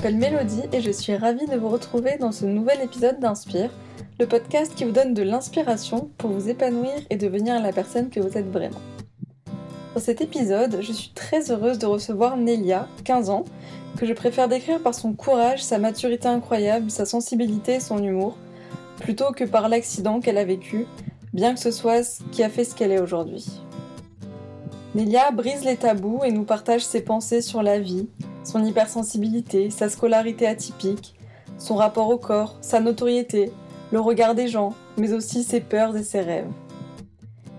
m'appelle Mélodie et je suis ravie de vous retrouver dans ce nouvel épisode d'Inspire, le podcast qui vous donne de l'inspiration pour vous épanouir et devenir la personne que vous êtes vraiment. Dans cet épisode, je suis très heureuse de recevoir Nelia, 15 ans, que je préfère décrire par son courage, sa maturité incroyable, sa sensibilité et son humour, plutôt que par l'accident qu'elle a vécu, bien que ce soit ce qui a fait ce qu'elle est aujourd'hui. Nelia brise les tabous et nous partage ses pensées sur la vie, son hypersensibilité, sa scolarité atypique, son rapport au corps, sa notoriété, le regard des gens, mais aussi ses peurs et ses rêves.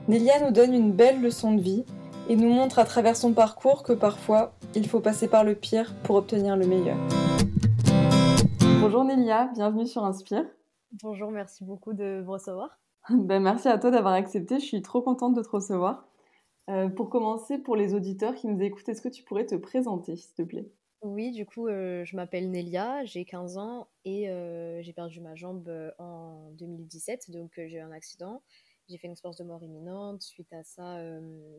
Nelia nous donne une belle leçon de vie et nous montre à travers son parcours que parfois, il faut passer par le pire pour obtenir le meilleur. Bonjour Nelia, bienvenue sur Inspire. Bonjour, merci beaucoup de me recevoir. Ben, merci à toi d'avoir accepté, je suis trop contente de te recevoir. Euh, pour commencer, pour les auditeurs qui nous écoutent, est-ce que tu pourrais te présenter, s'il te plaît? Oui, du coup, euh, je m'appelle Nelia, j'ai 15 ans et euh, j'ai perdu ma jambe en 2017, donc j'ai eu un accident. J'ai fait une expérience de mort imminente. Suite à ça,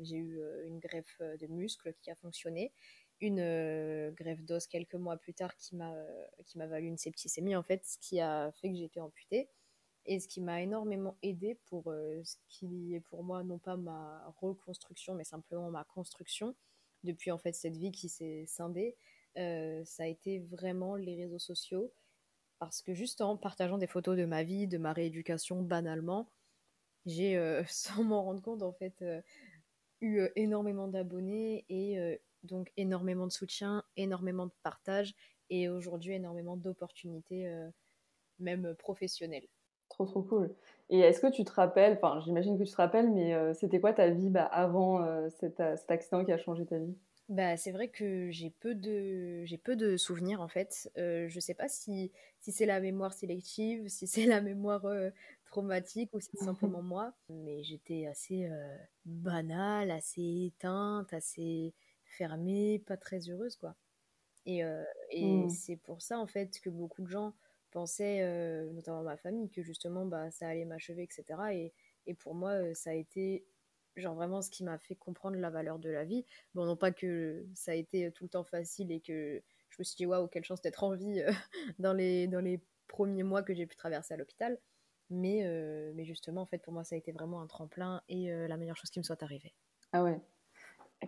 j'ai eu une greffe de muscle qui a fonctionné, une greffe d'os quelques mois plus tard qui m'a valu une septicémie en fait, ce qui a fait que j'ai été amputée. Et ce qui m'a énormément aidé pour euh, ce qui est pour moi non pas ma reconstruction, mais simplement ma construction, depuis en fait cette vie qui s'est scindée, euh, ça a été vraiment les réseaux sociaux. Parce que juste en partageant des photos de ma vie, de ma rééducation banalement, j'ai, euh, sans m'en rendre compte, en fait, eu énormément d'abonnés et donc énormément de soutien, énormément de partage et aujourd'hui énormément d'opportunités, même professionnelles. Trop, trop cool. Et est-ce que tu te rappelles, enfin, j'imagine que tu te rappelles, mais euh, c'était quoi ta vie bah, avant euh, cet, euh, cet, accident qui a changé ta vie? Bah, c'est vrai que j'ai peu de j'ai peu de souvenirs en fait. Euh, je sais pas si, si c'est la mémoire sélective, si c'est la mémoire traumatique ou si c'est simplement moi. Mais j'étais assez banale, assez éteinte, assez fermée, pas très heureuse quoi. Et, et mmh. c'est pour ça en fait que beaucoup de gens pensais, euh, notamment ma famille, que justement bah, ça allait m'achever, etc. Et, et, pour moi, ça a été genre vraiment ce qui m'a fait comprendre la valeur de la vie. Bon, non pas que ça a été tout le temps facile et que je me suis dit waouh, quelle chance d'être en vie dans, les, dans les premiers mois que j'ai pu traverser à l'hôpital. Mais, mais justement, en fait, pour moi, ça a été vraiment un tremplin et la meilleure chose qui me soit arrivée. Ah ouais,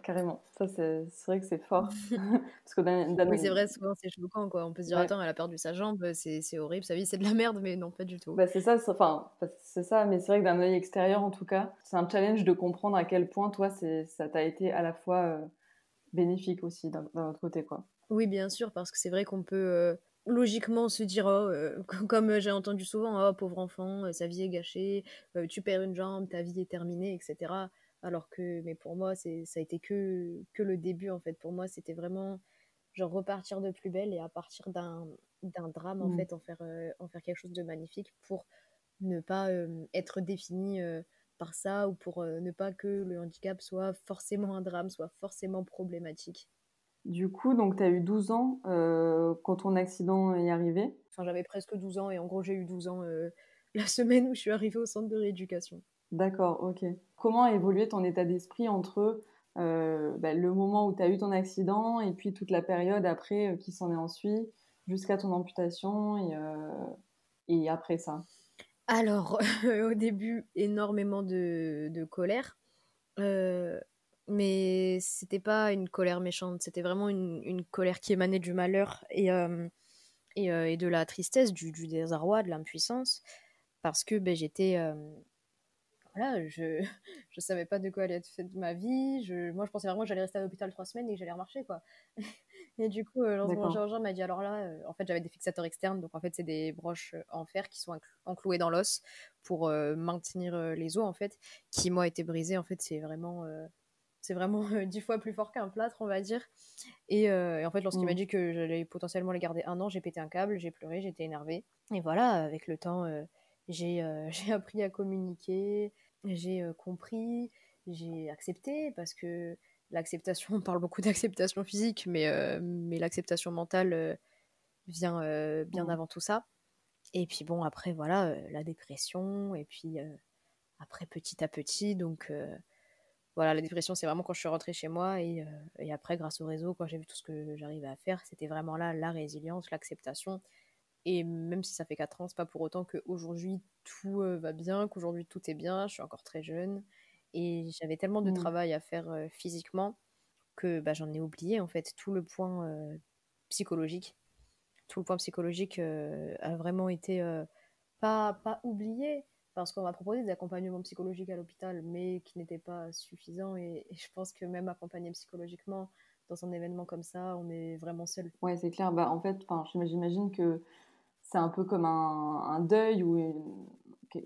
Carrément, ça c'est vrai que c'est fort. Parce que oui, c'est vrai, souvent c'est choquant quoi. On peut se dire, attends, elle a perdu sa jambe, c'est horrible, sa vie c'est de la merde, mais non, pas du tout. Bah, c'est ça, enfin, c'est ça, mais c'est vrai que d'un œil extérieur en tout cas, c'est un challenge de comprendre à quel point toi ça t'a été à la fois euh, bénéfique aussi d'un autre côté quoi. Oui, bien sûr, parce que c'est vrai qu'on peut euh, logiquement se dire, oh, euh, comme j'ai entendu souvent, oh, pauvre enfant, sa vie est gâchée, tu perds une jambe, ta vie est terminée, etc alors que mais pour moi c'est ça a été que que le début en fait. Pour moi c'était vraiment genre repartir de plus belle et à partir d'un d'un drame en mmh. fait en faire euh, en faire quelque chose de magnifique pour ne pas euh, être défini euh, par ça ou pour ne pas que le handicap soit forcément un drame soit forcément problématique. Du coup donc tu as eu 12 ans quand ton accident est arrivé? Enfin j'avais presque 12 ans et en gros j'ai eu 12 ans la semaine où je suis arrivée au centre de rééducation D'accord, ok. Comment a évolué ton état d'esprit entre euh, bah, le moment où tu as eu ton accident et puis toute la période après euh, qui s'en est ensuite jusqu'à ton amputation et, euh, après ça? Alors, au début, énormément de, colère. mais c'était pas une colère méchante, c'était vraiment une, colère qui émanait du malheur et, et, de la tristesse, du, du désarroi, de l'impuissance. Parce que ben, j'étais voilà, je je savais pas de quoi allait être fait de ma vie. Je, moi, je pensais vraiment que j'allais rester à l'hôpital trois semaines et que j'allais remarcher, quoi. et du coup, euh, mon chirurgien m'a dit, alors là, euh, en fait, j'avais des fixateurs externes, donc en fait, c'est des broches euh, en fer qui sont enclouées dans l'os pour euh, maintenir les os, en fait, qui, moi, étaient brisés. En fait, c'est vraiment... c'est vraiment dix fois plus fort qu'un plâtre, on va dire. Et, et en fait, lorsqu'il m'a mmh. dit que j'allais potentiellement les garder un an, j'ai pété un câble, j'ai pleuré, j'étais énervée. Et voilà, avec le temps, j'ai appris à communiquer, j'ai compris, j'ai accepté parce que l'acceptation, on parle beaucoup d'acceptation physique, mais, mais l'acceptation mentale vient bien mmh. avant tout ça. Et puis bon, après, voilà, la dépression, et puis après, petit à petit, donc voilà, la dépression, c'est vraiment quand je suis rentrée chez moi et, et après, grâce au réseau, quand j'ai vu tout ce que j'arrivais à faire, c'était vraiment là la résilience, l'acceptation. Et même si ça fait 4 ans, c'est pas pour autant qu'aujourd'hui tout va bien, qu'aujourd'hui tout est bien, je suis encore très jeune. Et j'avais tellement de mmh. travail à faire physiquement que bah, j'en ai oublié en fait tout le point psychologique. Tout le point psychologique a vraiment été pas, pas oublié parce qu'on m'a proposé des accompagnements psychologiques à l'hôpital, mais qui n'étaient pas suffisants. Et, je pense que même accompagné psychologiquement dans un événement comme ça, on est vraiment seul. Ouais, c'est clair. Bah, en fait, j'imagine que c'est un peu comme un, deuil ou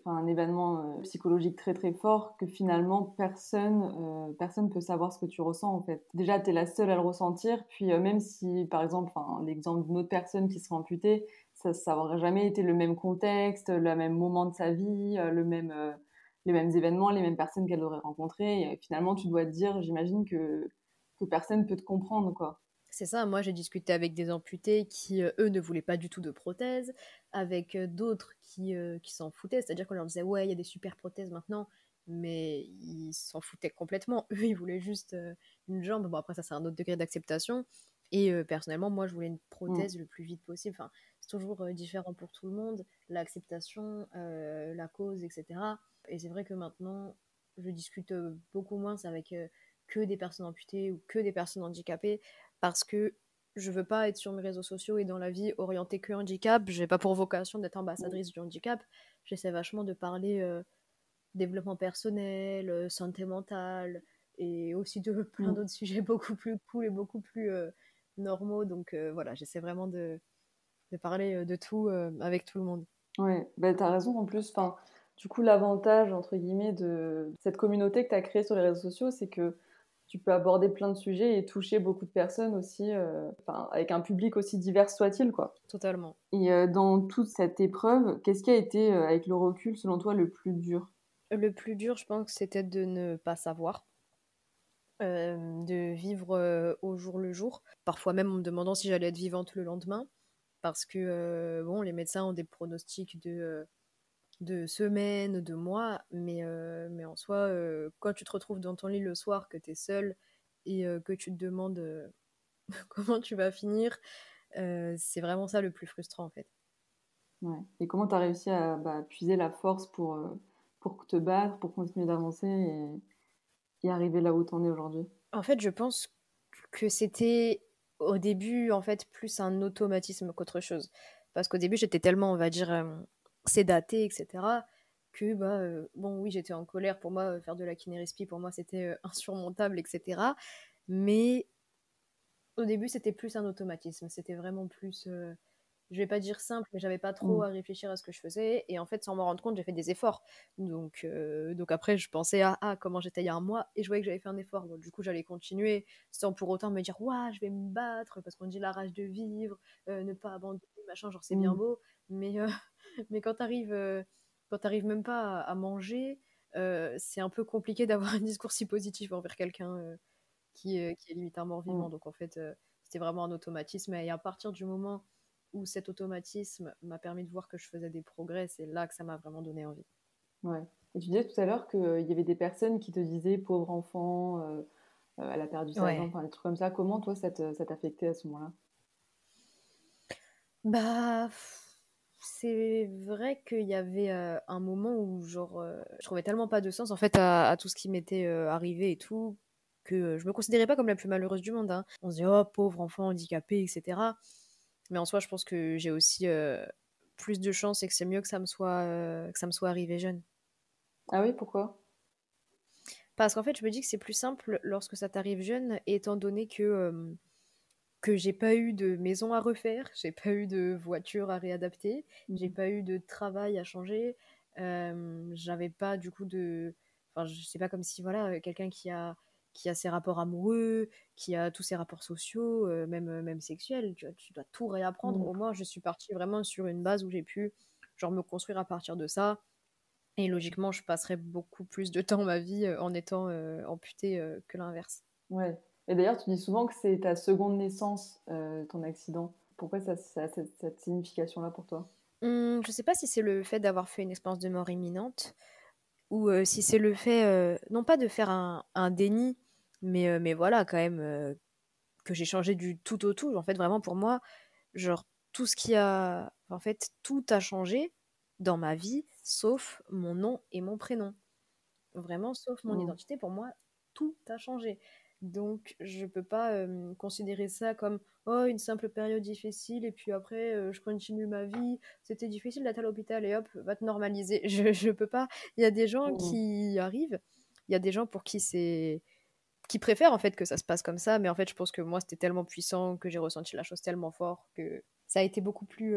un événement euh, psychologique très très fort que finalement personne euh, personne peut savoir ce que tu ressens en fait. Déjà tu es la seule à le ressentir puis euh, même si par exemple l'exemple d'une autre personne qui serait amputée, ça ça aurait jamais été le même contexte, le même moment de sa vie, le même les mêmes événements, les mêmes personnes qu'elle aurait rencontrées finalement tu dois te dire j'imagine que que personne peut te comprendre quoi. C'est ça, moi j'ai discuté avec des amputés qui, euh, eux, ne voulaient pas du tout de prothèses, avec euh, d'autres qui, euh, qui s'en foutaient, c'est-à-dire qu'on leur disait ouais, il y a des super prothèses maintenant, mais ils s'en foutaient complètement. Eux, ils voulaient juste une jambe. Bon, après, ça, c'est un autre degré d'acceptation. Et personnellement, moi, je voulais une prothèse mmh. le plus vite possible. Enfin, c'est toujours différent pour tout le monde, l'acceptation, la cause, etc. Et c'est vrai que maintenant, je discute beaucoup moins avec que des personnes amputées ou que des personnes handicapées parce que je veux pas être sur mes réseaux sociaux et dans la vie orientée que handicap. J'ai pas pour vocation d'être ambassadrice du handicap. J'essaie vachement de parler euh, développement personnel, euh, santé mentale et aussi de plein mm. d'autres sujets beaucoup plus cool et beaucoup plus euh, normaux. Donc voilà, j'essaie vraiment de, de parler de tout avec tout le monde. Ouais, bah, tu as raison en plus. Enfin, du coup, l'avantage, entre guillemets, de cette communauté que tu as créée sur les réseaux sociaux, c'est que tu peux aborder plein de sujets et toucher beaucoup de personnes aussi, euh, avec un public aussi divers soit-il, quoi. Totalement. Et euh, dans toute cette épreuve, qu'est-ce qui a été, euh, avec le recul, selon toi, le plus dur? Le plus dur, je pense, c'était de ne pas savoir. de vivre au jour le jour, parfois même en me demandant si j'allais être vivante le lendemain, parce que bon, les médecins ont des pronostics de de semaines, de mois, mais, euh, mais en soi, euh, quand tu te retrouves dans ton lit le soir, que tu es seul et euh, que tu te demandes comment tu vas finir, c'est vraiment ça le plus frustrant en fait. Ouais. Et comment tu as réussi à bah, puiser la force pour, pour te battre, pour continuer d'avancer et, et, arriver là où tu en es aujourd'hui? En fait, je pense que c'était au début en fait plus un automatisme qu'autre chose. Parce qu'au début, j'étais tellement, on va dire, c'est daté, etc. Que, bah, euh, bon, oui, j'étais en colère. Pour moi, euh, faire de la kinérespi, pour moi, c'était euh, insurmontable, etc. Mais au début, c'était plus un automatisme. C'était vraiment plus je vais pas dire simple, mais j'avais pas trop mmh. à réfléchir à ce que je faisais. Et en fait, sans m'en rendre compte, j'ai fait des efforts. Donc, donc après, je pensais à ah, comment j'étais il y a un mois et je voyais que j'avais fait un effort. Donc, du coup, j'allais continuer sans pour autant me dire Waouh, je vais me battre parce qu'on dit la rage de vivre, ne pas abandonner, machin, genre c'est bien mmh. beau. Mais, mais quand t'arrives quand t'arrives même pas à, manger, c'est un peu compliqué d'avoir un discours si positif envers quelqu'un qui, qui, est limite un mort-vivant. Mmh. Donc, en fait, c'était vraiment un automatisme. Et à partir du moment où cet automatisme m'a permis de voir que je faisais des progrès, c'est là que ça m'a vraiment donné envie. Ouais. Et tu disais tout à l'heure qu'il y avait des personnes qui te disaient pauvre enfant, euh, euh, elle a perdu sa jambe, enfin, des trucs comme ça. Comment toi ça t'affectait à ce moment-là? Bah, c'est vrai qu'il y avait euh, un moment où genre, je trouvais tellement pas de sens en fait à, tout ce qui m'était arrivé et tout que je me considérais pas comme la plus malheureuse du monde. Hein. On se dit oh pauvre enfant handicapé, etc. Mais en soi, je pense que j'ai aussi euh, plus de chance et que c'est mieux que ça me soit, euh, que ça me soit arrivé jeune. Ah oui, pourquoi? Parce qu'en fait, je me dis que c'est plus simple lorsque ça t'arrive jeune, étant donné que, euh, que j'ai pas eu de maison à refaire, j'ai pas eu de voiture à réadapter, j'ai mmh. pas eu de travail à changer, j'avais pas du coup de. Enfin, je sais pas comme si, voilà, quelqu'un qui a qui a ses rapports amoureux, qui a tous ses rapports sociaux, euh, même, même sexuels. Tu, tu dois tout réapprendre. Mmh. Au moins, je suis partie vraiment sur une base où j'ai pu genre, me construire à partir de ça. Et logiquement, je passerais beaucoup plus de temps ma vie en étant amputée que l'inverse. Ouais. Et d'ailleurs, tu dis souvent que c'est ta seconde naissance, ton accident. Pourquoi ça, ça a cette, cette signification-là pour toi? Mmh, Je sais pas si c'est le fait d'avoir fait une expérience de mort imminente ou si c'est le fait, non pas de faire un, un déni, mais, mais voilà, quand même, que j'ai changé du tout au tout. En fait, vraiment, pour moi, genre, tout ce qui a. En fait, tout a changé dans ma vie, sauf mon nom et mon prénom. Vraiment, sauf mon mmh. identité, pour moi, tout a changé. Donc, je peux pas considérer ça comme oh une simple période difficile et puis après je continue ma vie. C'était difficile d'être à l'hôpital et hop va te normaliser. Je je peux pas. Il y a des gens mmh. qui arrivent. Il y a des gens pour qui c'est qui préfèrent en fait que ça se passe comme ça. Mais en fait, je pense que moi c'était tellement puissant que j'ai ressenti la chose tellement fort que ça a été beaucoup plus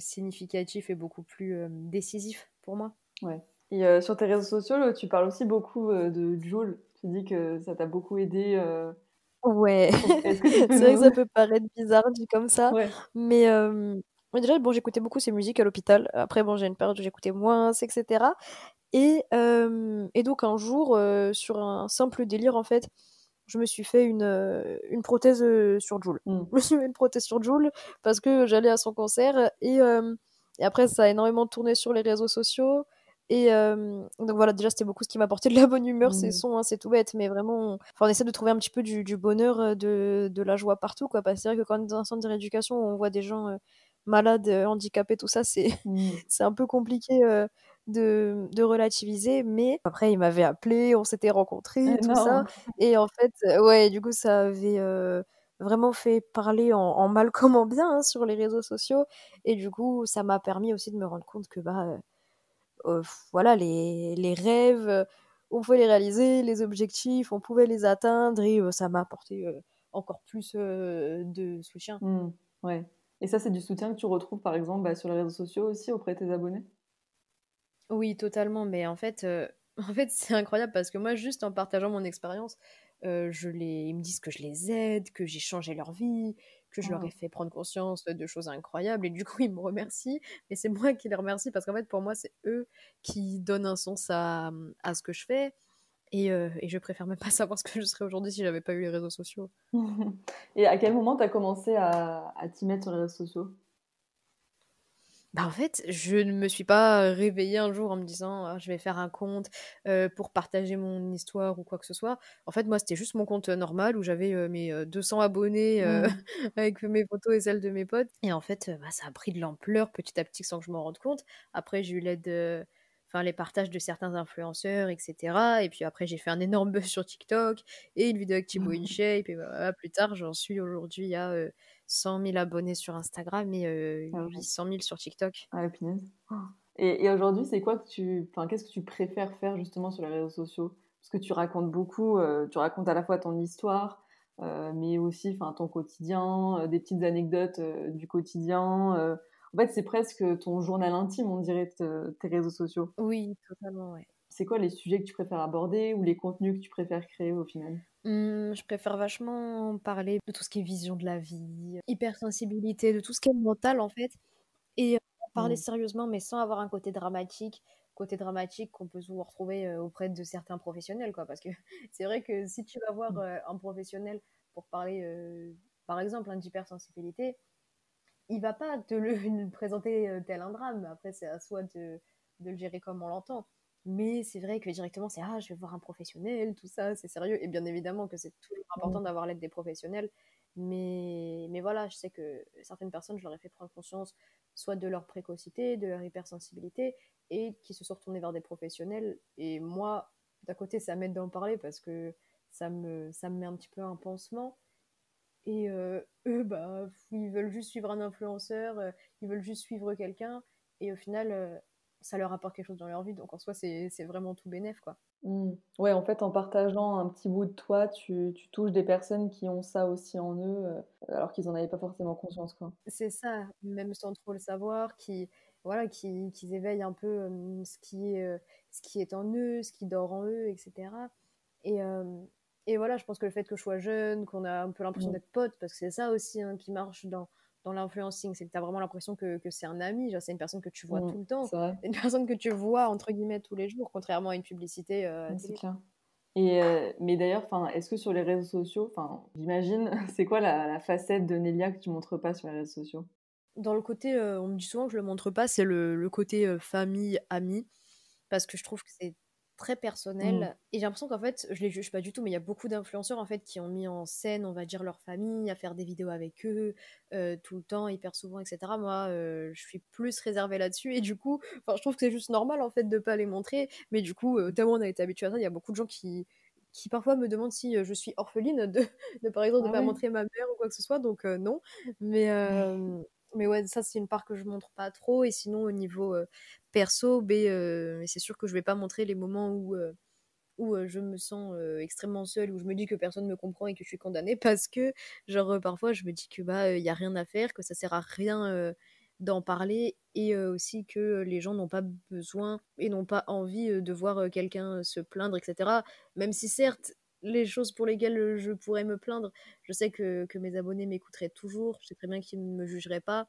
significatif et beaucoup plus décisif pour moi. Ouais. Et sur tes réseaux sociaux, tu parles aussi beaucoup de Joule. Tu dis que ça t'a beaucoup aidé. Euh, ouais, c'est vrai que ça peut paraître bizarre dit comme ça, mais, déjà, bon, j'écoutais beaucoup ses musiques à l'hôpital. Après, bon, j'ai une période où j'écoutais moins, etc. Et, et donc un jour, sur un simple délire, en fait, je me suis fait une, une prothèse sur Joule. Mmh. Je me suis fait une prothèse sur Joule parce que j'allais à son concert et, et après, ça a énormément tourné sur les réseaux sociaux. Et donc voilà, déjà, c'était beaucoup ce qui m'apportait de la bonne humeur, ces mmh. sons, hein, c'est tout bête, mais vraiment, on, essaie de trouver un petit peu du, bonheur, de, de, la joie partout, quoi. Parce que c'est vrai que quand on est dans un centre de rééducation, on voit des gens malades, handicapés, tout ça, c'est mmh. c'est un peu compliqué de, de, relativiser. Mais après, il m'avait appelé, on s'était rencontrés, tout ça. Et en fait, ouais, du coup, ça avait vraiment fait parler en, mal comme en bien hein, sur les réseaux sociaux. Et du coup, ça m'a permis aussi de me rendre compte que, bah, voilà, les, les rêves, on pouvait les réaliser, les objectifs, on pouvait les atteindre et ça m'a apporté encore plus de soutien. Mmh, ouais. Et ça, c'est du soutien que tu retrouves par exemple bah, sur les réseaux sociaux aussi auprès de tes abonnés? Oui, totalement. Mais en fait, en fait c'est incroyable parce que moi, juste en partageant mon expérience, je les... ils me disent que je les aide, que j'ai changé leur vie, que je leur ai oh. fait prendre conscience de choses incroyables et du coup ils me remercient mais c'est moi qui les remercie parce qu'en fait pour moi c'est eux qui donnent un sens à, à ce que je fais et, euh, et, je préfère même pas savoir ce que je serais aujourd'hui si j'avais pas eu les réseaux sociaux. et à quel moment tu as commencé à, à t'y mettre sur les réseaux sociaux? Bah, en fait, je ne me suis pas réveillée un jour en me disant «Ah, je vais faire un compte pour partager mon histoire ou quoi que ce soit. En fait, moi, c'était juste mon compte normal où j'avais mes 200 abonnés mmh. avec mes photos et celles de mes potes. Et en fait, bah, ça a pris de l'ampleur petit à petit sans que je m'en rende compte. Après, j'ai eu l'aide enfin les partages de certains influenceurs, etc. Et puis après, j'ai fait un énorme buzz sur TikTok et une vidéo avec Thibaut InShape. Et bah, plus tard, j'en suis aujourd'hui à 100 000 abonnés sur Instagram et 800 000 sur TikTok. Ah, punaise. Et, et aujourd'hui, c'est quoi que tu, enfin, qu'est-ce que tu préfères faire justement sur les réseaux sociaux? Parce que tu racontes beaucoup, tu racontes à la fois ton histoire, mais aussi, enfin, ton quotidien, des petites anecdotes du quotidien. En fait, c'est presque ton journal intime, on dirait, tes réseaux sociaux. Oui, totalement, ouais. C'est quoi les sujets que tu préfères aborder ou les contenus que tu préfères créer au final? Mmh, Je préfère vachement parler de tout ce qui est vision de la vie, hypersensibilité, de tout ce qui est mental en fait, et parler mmh. sérieusement mais sans avoir un côté dramatique, côté dramatique qu'on peut souvent retrouver auprès de certains professionnels quoi, parce que c'est vrai que si tu vas voir mmh. un professionnel pour parler, par exemple, d'hypersensibilité, il va pas te le, présenter euh, tel un drame. Après, c'est à soi de, le gérer comme on l'entend. Mais c'est vrai que directement, c'est ah, je vais voir un professionnel, tout ça, c'est sérieux. Et bien évidemment que c'est toujours important mmh. d'avoir l'aide des professionnels. Mais, mais voilà, je sais que certaines personnes, je leur ai fait prendre conscience soit de leur précocité, de leur hypersensibilité, et qui se sont retournés vers des professionnels. Et moi, d'un côté, ça m'aide d'en parler parce que ça me, ça me met un petit peu un pansement. Et eux, bah, ils veulent juste suivre un influenceur, ils veulent juste suivre quelqu'un. Et au final, ça leur apporte quelque chose dans leur vie. Donc en soi, c'est vraiment tout bénef, quoi. Mmh. Ouais, en fait, en partageant un petit bout de toi, tu, tu touches des personnes qui ont ça aussi en eux, alors qu'ils n'en avaient pas forcément conscience, quoi. C'est ça, même sans trop le savoir, qui voilà, qui, qui éveillent un peu ce, qui est, ce qui est en eux, ce qui dort en eux, etc. Et, et voilà, je pense que le fait que je sois jeune, qu'on a un peu l'impression mmh. d'être pote, parce que c'est ça aussi hein, qui marche dans, dans l'influencing, c'est que tu as vraiment l'impression que, que c'est un ami, c'est une personne que tu vois mmh, tout le temps, une personne que tu vois entre guillemets tous les jours, contrairement à une publicité. Euh, c'est clair. Et euh, mais d'ailleurs, est-ce que sur les réseaux sociaux, j'imagine, c'est quoi la, facette de Nelia que tu montres pas sur les réseaux sociaux? Dans le côté, euh, on me dit souvent que je le montre pas, c'est le, le côté famille, ami, parce que je trouve que c'est très personnel. Et j'ai l'impression qu'en fait, je les juge pas du tout, mais il y a beaucoup d'influenceurs en fait qui ont mis en scène, on va dire, leur famille, à faire des vidéos avec eux euh, tout le temps, hyper souvent, etc. Moi, euh, je suis plus réservée là-dessus. Et du coup, je trouve que c'est juste normal en fait de pas les montrer. Mais du coup, euh, tellement on a été habitué à ça, il y a beaucoup de gens qui qui parfois me demandent si je suis orpheline de, de par exemple de ah pas montrer ma mère ou quoi que ce soit donc non mais mais ouais, ça c'est une part que je montre pas trop. Et sinon au niveau euh, perso, euh, c'est sûr que je vais pas montrer les moments où euh, où je me sens extrêmement seule, où je me dis que personne me comprend et que je suis condamnée, parce que genre parfois je me dis que bah il y a rien à faire, que ça sert à rien d'en parler et aussi que les gens n'ont pas besoin et n'ont pas envie de voir quelqu'un se plaindre, etc. Même si certes les choses pour lesquelles euh, je pourrais me plaindre. Je sais que, que mes abonnés m'écouteraient toujours, je sais très bien qu'ils ne me jugeraient pas,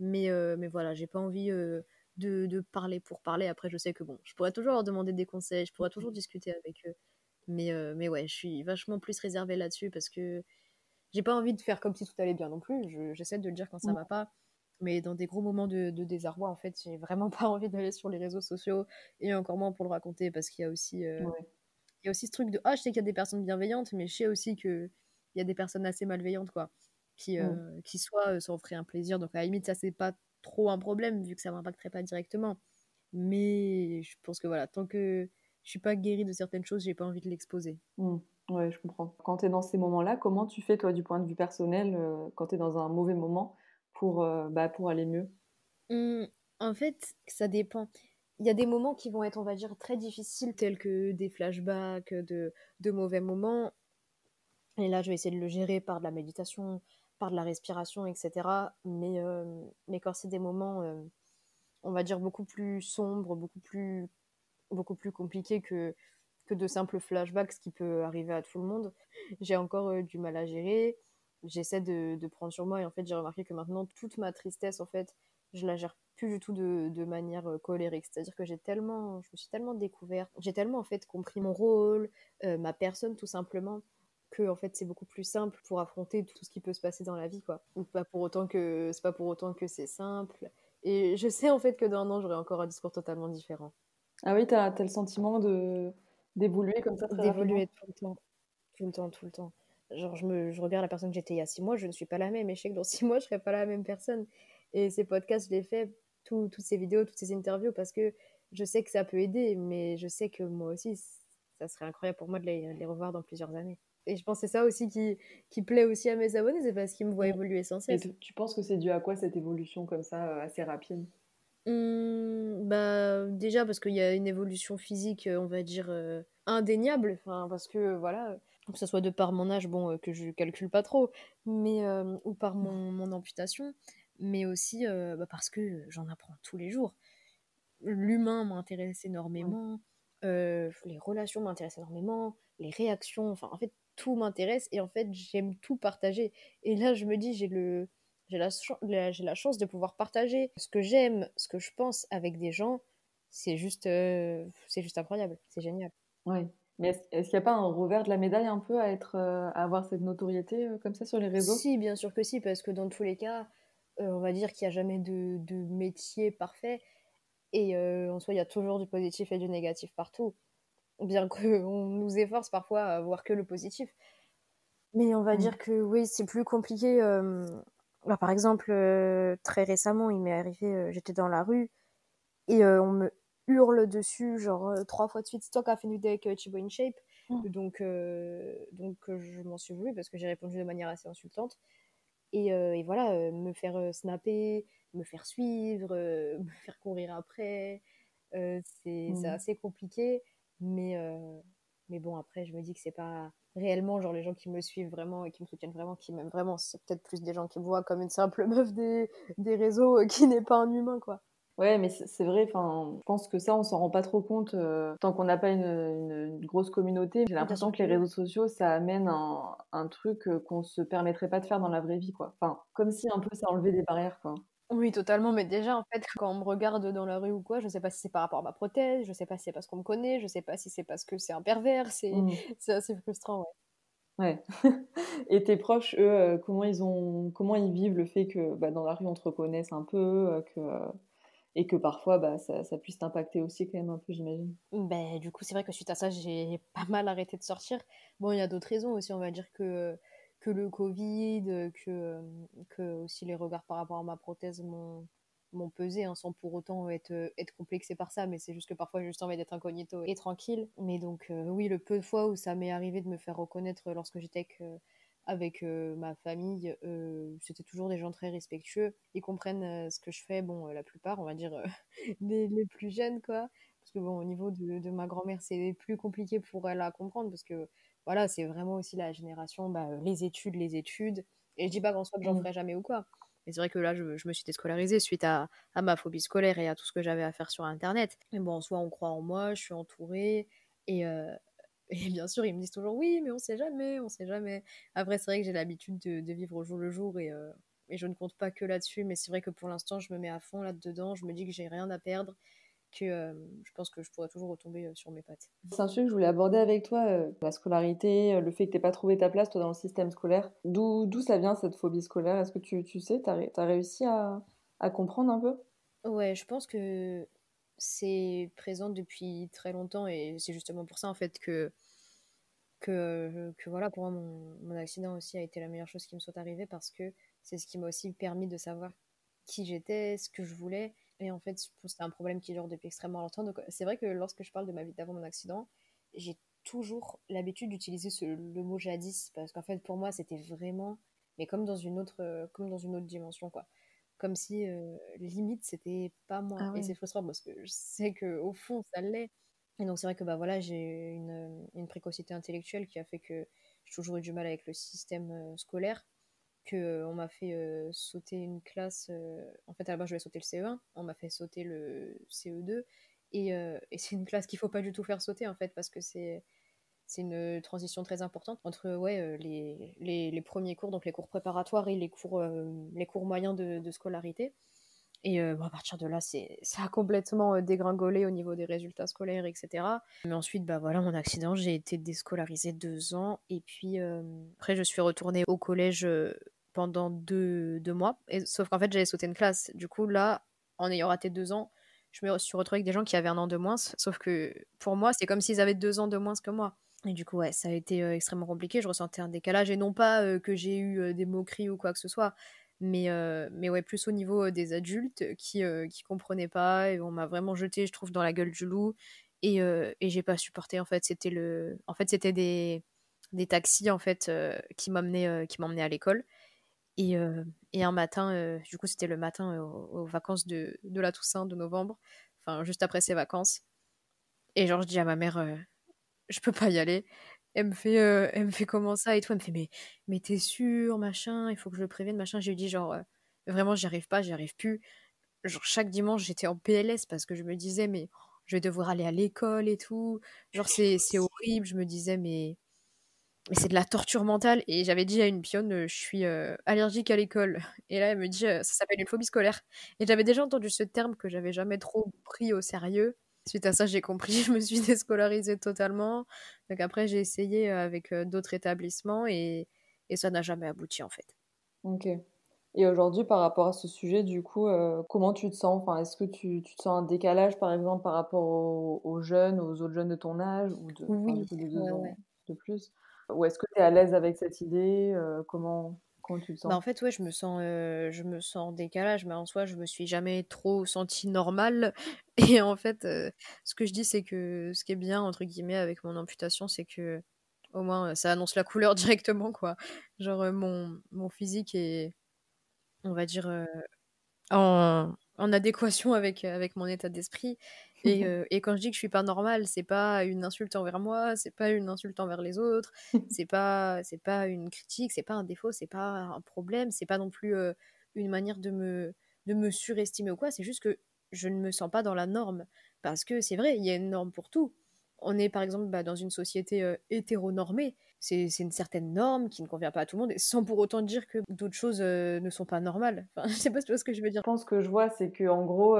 mais, euh, mais voilà, j'ai pas envie euh, de, de, parler pour parler. Après, je sais que bon, je pourrais toujours leur demander des conseils, je pourrais toujours discuter avec eux, mais, mais ouais, je suis vachement plus réservée là-dessus parce que j'ai pas envie de faire comme si tout allait bien non plus. J'essaie de le dire quand ça va pas. Mais dans des gros moments de, de désarroi, en fait, j'ai vraiment pas envie d'aller sur les réseaux sociaux et encore moins pour le raconter parce qu'il y a aussi il y a aussi ce truc de ah je sais qu'il y a des personnes bienveillantes mais je sais aussi que il y a des personnes assez malveillantes quoi qui euh, qui soit euh, s'en feraient un plaisir donc à la limite ça c'est pas trop un problème vu que ça m'impacterait pas directement. Mais je pense que voilà tant que je suis pas guérie de certaines choses j'ai pas envie de l'exposer. Mmh. ouais je comprends. Quand tu es dans ces moments là comment tu fais toi du point de vue personnel euh, quand tu es dans un mauvais moment pour bah, pour aller mieux? Mmh, en fait ça dépend. Il y a des moments qui vont être, on va dire, très difficiles, tels que des flashbacks, de, de mauvais moments. Et là, je vais essayer de le gérer par de la méditation, par de la respiration, etc. Mais, euh, mais quand c'est des moments, euh, on va dire, beaucoup plus sombres, beaucoup plus, beaucoup plus compliqués que, que de simples flashbacks, ce qui peut arriver à tout le monde, j'ai encore euh, du mal à gérer. J'essaie de, de, prendre sur moi et en fait, j'ai remarqué que maintenant, toute ma tristesse, en fait, je la gère plus du tout de, de manière colérique. C'est-à-dire que j'ai tellement, je me suis tellement découverte, j'ai tellement en fait compris mon rôle, ma personne tout simplement, que en fait c'est beaucoup plus simple pour affronter tout ce qui peut se passer dans la vie, quoi. Ou pas pour autant que c'est pas pour autant que c'est simple. Et je sais en fait que dans un an j'aurai encore un discours totalement différent. Ah oui, t'as as le sentiment de d'évoluer comme ça D'évoluer tout le temps, tout le temps, tout le temps. Genre je me, je regarde la personne que j'étais il y a six mois, je ne suis pas la même. Et je sais que dans six mois je serai pas la même personne. Et ces podcasts, je les fais toutes ces vidéos, toutes ces interviews, parce que je sais que ça peut aider, mais je sais que moi aussi, ça serait incroyable pour moi de les, revoir dans plusieurs années. Et je pense que c'est ça aussi qui, qui plaît aussi à mes abonnés, c'est parce qu'ils me voient évoluer sans cesse. Et tu penses que c'est dû à quoi cette évolution comme ça, euh, assez rapide? Mmh, bah, Déjà parce qu'il y a une évolution physique, on va dire, euh, indéniable. Enfin, parce que, voilà, que ce soit de par mon âge, bon, euh, que je calcule pas trop, mais, ou par mon, mon amputation mais aussi bah, parce que j'en apprends tous les jours. L'humain m'intéresse énormément, les relations m'intéressent énormément, les réactions, enfin en fait tout m'intéresse et en fait j'aime tout partager. Et là je me dis j'ai le j'ai la, j'ai la chance de pouvoir partager ce que j'aime, ce que je pense avec des gens. C'est juste c'est juste incroyable, c'est génial. Oui. Mais est-ce qu'il n'y a pas un revers de la médaille un peu à être à avoir cette notoriété comme ça sur les réseaux? Si, bien sûr que si, parce que dans tous les cas, euh, on va dire qu'il n'y a jamais de, métier parfait. Et euh, en soi, il y a toujours du positif et du négatif partout. Bien qu'on nous efforce parfois à voir que le positif. Mais on va mm. dire que oui, c'est plus compliqué. Euh, bah, par exemple, très récemment, il m'est arrivé, j'étais dans la rue et on me hurle dessus, genre trois fois de suite, Stock a fini avec Chibo in Shape. Mm. Donc, donc je m'en suis voulu parce que j'ai répondu de manière assez insultante. Euh, et, voilà, euh, me faire euh, snapper, me faire suivre, me faire courir après. c'est mmh. assez compliqué, mais, mais bon, après, je me dis que c'est pas réellement genre les gens qui me suivent vraiment et qui me soutiennent vraiment, qui m'aiment vraiment. C'est peut-être plus des gens qui me voient comme une simple meuf des, des réseaux qui n'est pas un humain, quoi. Ouais, mais c'est vrai, enfin, je pense que ça, on s'en rend pas trop compte euh, tant qu'on n'a pas une, une, grosse communauté. J'ai l'impression que les réseaux sociaux, ça amène un, un truc euh, qu'on se permettrait pas de faire dans la vraie vie, quoi. Enfin, comme si un peu ça enlevait des barrières, quoi. Oui, totalement, mais déjà, en fait, quand on me regarde dans la rue ou quoi, je sais pas si c'est par rapport à ma prothèse, je sais pas si c'est parce qu'on me connaît, je sais pas si c'est parce que c'est un pervers, c'est mmh. assez frustrant, ouais. Ouais. Et tes proches, eux, euh, comment ils ont, comment ils vivent le fait que bah, dans la rue on te reconnaisse un peu, que et que parfois bah, ça, ça puisse t'impacter aussi quand même un peu, j'imagine? Ben, du coup, c'est vrai que suite à ça, j'ai pas mal arrêté de sortir. Bon, il y a d'autres raisons aussi, on va dire que, que le Covid, que, que aussi les regards par rapport à ma prothèse m'ont pesé hein, sans pour autant être, être complexé par ça mais c'est juste que parfois j'ai juste envie d'être incognito et tranquille mais donc euh, oui le peu de fois où ça m'est arrivé de me faire reconnaître lorsque j'étais avec euh, ma famille, euh, c'était toujours des gens très respectueux. Ils comprennent euh, ce que je fais, bon, la plupart, on va dire les, les, plus jeunes, quoi. Parce que bon, au niveau de, de ma grand-mère, c'est plus compliqué pour elle à comprendre, parce que voilà, c'est vraiment aussi la génération, bah, les études, les études. Et je dis pas qu'en soi que j'en mmh. ferai jamais ou quoi. Mais c'est vrai que là, je, je, me suis déscolarisée suite à, à, ma phobie scolaire et à tout ce que j'avais à faire sur Internet. Mais bon, en soi, on croit en moi, je suis entourée. Et, et bien sûr, ils me disent toujours oui, mais on sait jamais, on sait jamais. Après, c'est vrai que j'ai l'habitude de, vivre au jour le jour et, euh, et je ne compte pas que là-dessus. Mais c'est vrai que pour l'instant, je me mets à fond là-dedans. Je me dis que j'ai rien à perdre, que euh, je pense que je pourrais toujours retomber euh, sur mes pattes. C'est un sujet que je voulais aborder avec toi, la scolarité, le fait que tu pas trouvé ta place toi, dans le système scolaire. D'où ça vient cette phobie scolaire? Est-ce que tu, tu sais, tu as, as, réussi à, à comprendre un peu? Ouais, je pense que c'est présent depuis très longtemps et c'est justement pour ça en fait que que, que voilà pour moi mon, mon, accident aussi a été la meilleure chose qui me soit arrivée parce que c'est ce qui m'a aussi permis de savoir qui j'étais, ce que je voulais et en fait c'est un problème qui dure depuis extrêmement longtemps donc c'est vrai que lorsque je parle de ma vie d'avant mon accident j'ai toujours l'habitude d'utiliser le mot jadis parce qu'en fait pour moi c'était vraiment mais comme dans une autre comme dans une autre dimension quoi comme si euh, limite c'était pas moi. Ah et c'est frustrant parce que je sais que au fond ça l'est. Et donc c'est vrai que bah voilà j'ai une, une, précocité intellectuelle qui a fait que j'ai toujours eu du mal avec le système euh, scolaire, que euh, on m'a fait sauter une classe. en fait à la base je vais sauter le CE1, on m'a fait sauter le CE2 et, et c'est une classe qu'il faut pas du tout faire sauter en fait parce que c'est c'est une transition très importante entre ouais, euh, les, les, premiers cours, donc les cours préparatoires et les cours, euh, les cours moyens de scolarité. Et à partir de là, c'est, ça a complètement dégringolé au niveau des résultats scolaires, etc. Mais ensuite, bah voilà, mon accident, j'ai été déscolarisée deux ans. Et puis après, je suis retournée au collège pendant deux, deux mois. Et, sauf qu'en fait, j'avais sauté une classe. Du coup, là, en ayant raté deux ans, je me suis retrouvée avec des gens qui avaient un an de moins. Sauf que pour moi, c'est comme s'ils avaient deux ans de moins que moi. Et du coup, ouais, ça a été extrêmement compliqué. Je ressentais un décalage. Et non pas que j'ai eu des moqueries ou quoi que ce soit, mais, mais ouais, plus au niveau des adultes qui qui comprenaient pas. Et on m'a vraiment jeté, je trouve, dans la gueule du loup. Et, et j'ai pas supporté. En fait, c'était le, en fait, c'était des, des taxis en fait qui m'emmenaient à l'école. Et, et un matin, du coup, c'était le matin aux, vacances de, de la Toussaint de novembre, enfin juste après ces vacances. Et genre, je dis à ma mère je peux pas y aller. Elle me fait, elle me fait comment ça et tout. Elle me fait, mais, mais t'es sûr, machin, il faut que je le prévienne, machin. J'ai dit, genre, vraiment, j'y arrive pas, j'y arrive plus. Genre, chaque dimanche, j'étais en PLS parce que je me disais, mais je vais devoir aller à l'école et tout. Genre, c'est, horrible. Je me disais, mais, mais c'est de la torture mentale. Et j'avais dit à une pionne, je suis allergique à l'école. Et là, elle me dit, ça s'appelle une phobie scolaire. Et j'avais déjà entendu ce terme que j'avais jamais trop pris au sérieux. Suite à ça, j'ai compris, je me suis déscolarisée totalement. Donc après, j'ai essayé euh, avec euh, d'autres établissements et, et ça n'a jamais abouti en fait. Ok. Et aujourd'hui, par rapport à ce sujet, du coup, euh, comment tu te sens? Enfin, Est-ce que tu, tu, te sens un décalage, par exemple, par rapport aux, jeunes, aux autres jeunes de ton âge ou de, oui, de, deux ans de plus? Ou est-ce que tu es à l'aise avec cette idée? Comment Comment tu te sens bah, En fait, ouais, je me sens, euh, je me sens en décalage, mais en soi, je me suis jamais trop sentie normale. Et en fait, euh, ce que je dis, c'est que ce qui est bien, entre guillemets, avec mon amputation, c'est que au moins, ça annonce la couleur directement, quoi. Genre, euh, mon, mon physique est, on va dire, en, en adéquation avec, avec mon état d'esprit. Et, euh, et, quand je dis que je suis pas normale, c'est pas une insulte envers moi, c'est pas une insulte envers les autres, c'est pas c'est pas une critique, c'est pas un défaut, c'est pas un problème, c'est pas non plus euh, une manière de me de me surestimer ou quoi. C'est juste que je ne me sens pas dans la norme parce que c'est vrai, il y a une norme pour tout. On est par exemple bah, dans une société euh, hétéronormée, c'est une certaine norme qui ne convient pas à tout le monde, sans pour autant dire que d'autres choses ne sont pas normales. Enfin, je sais pas si tu vois ce que je veux dire. Je pense que je vois, c'est que en gros,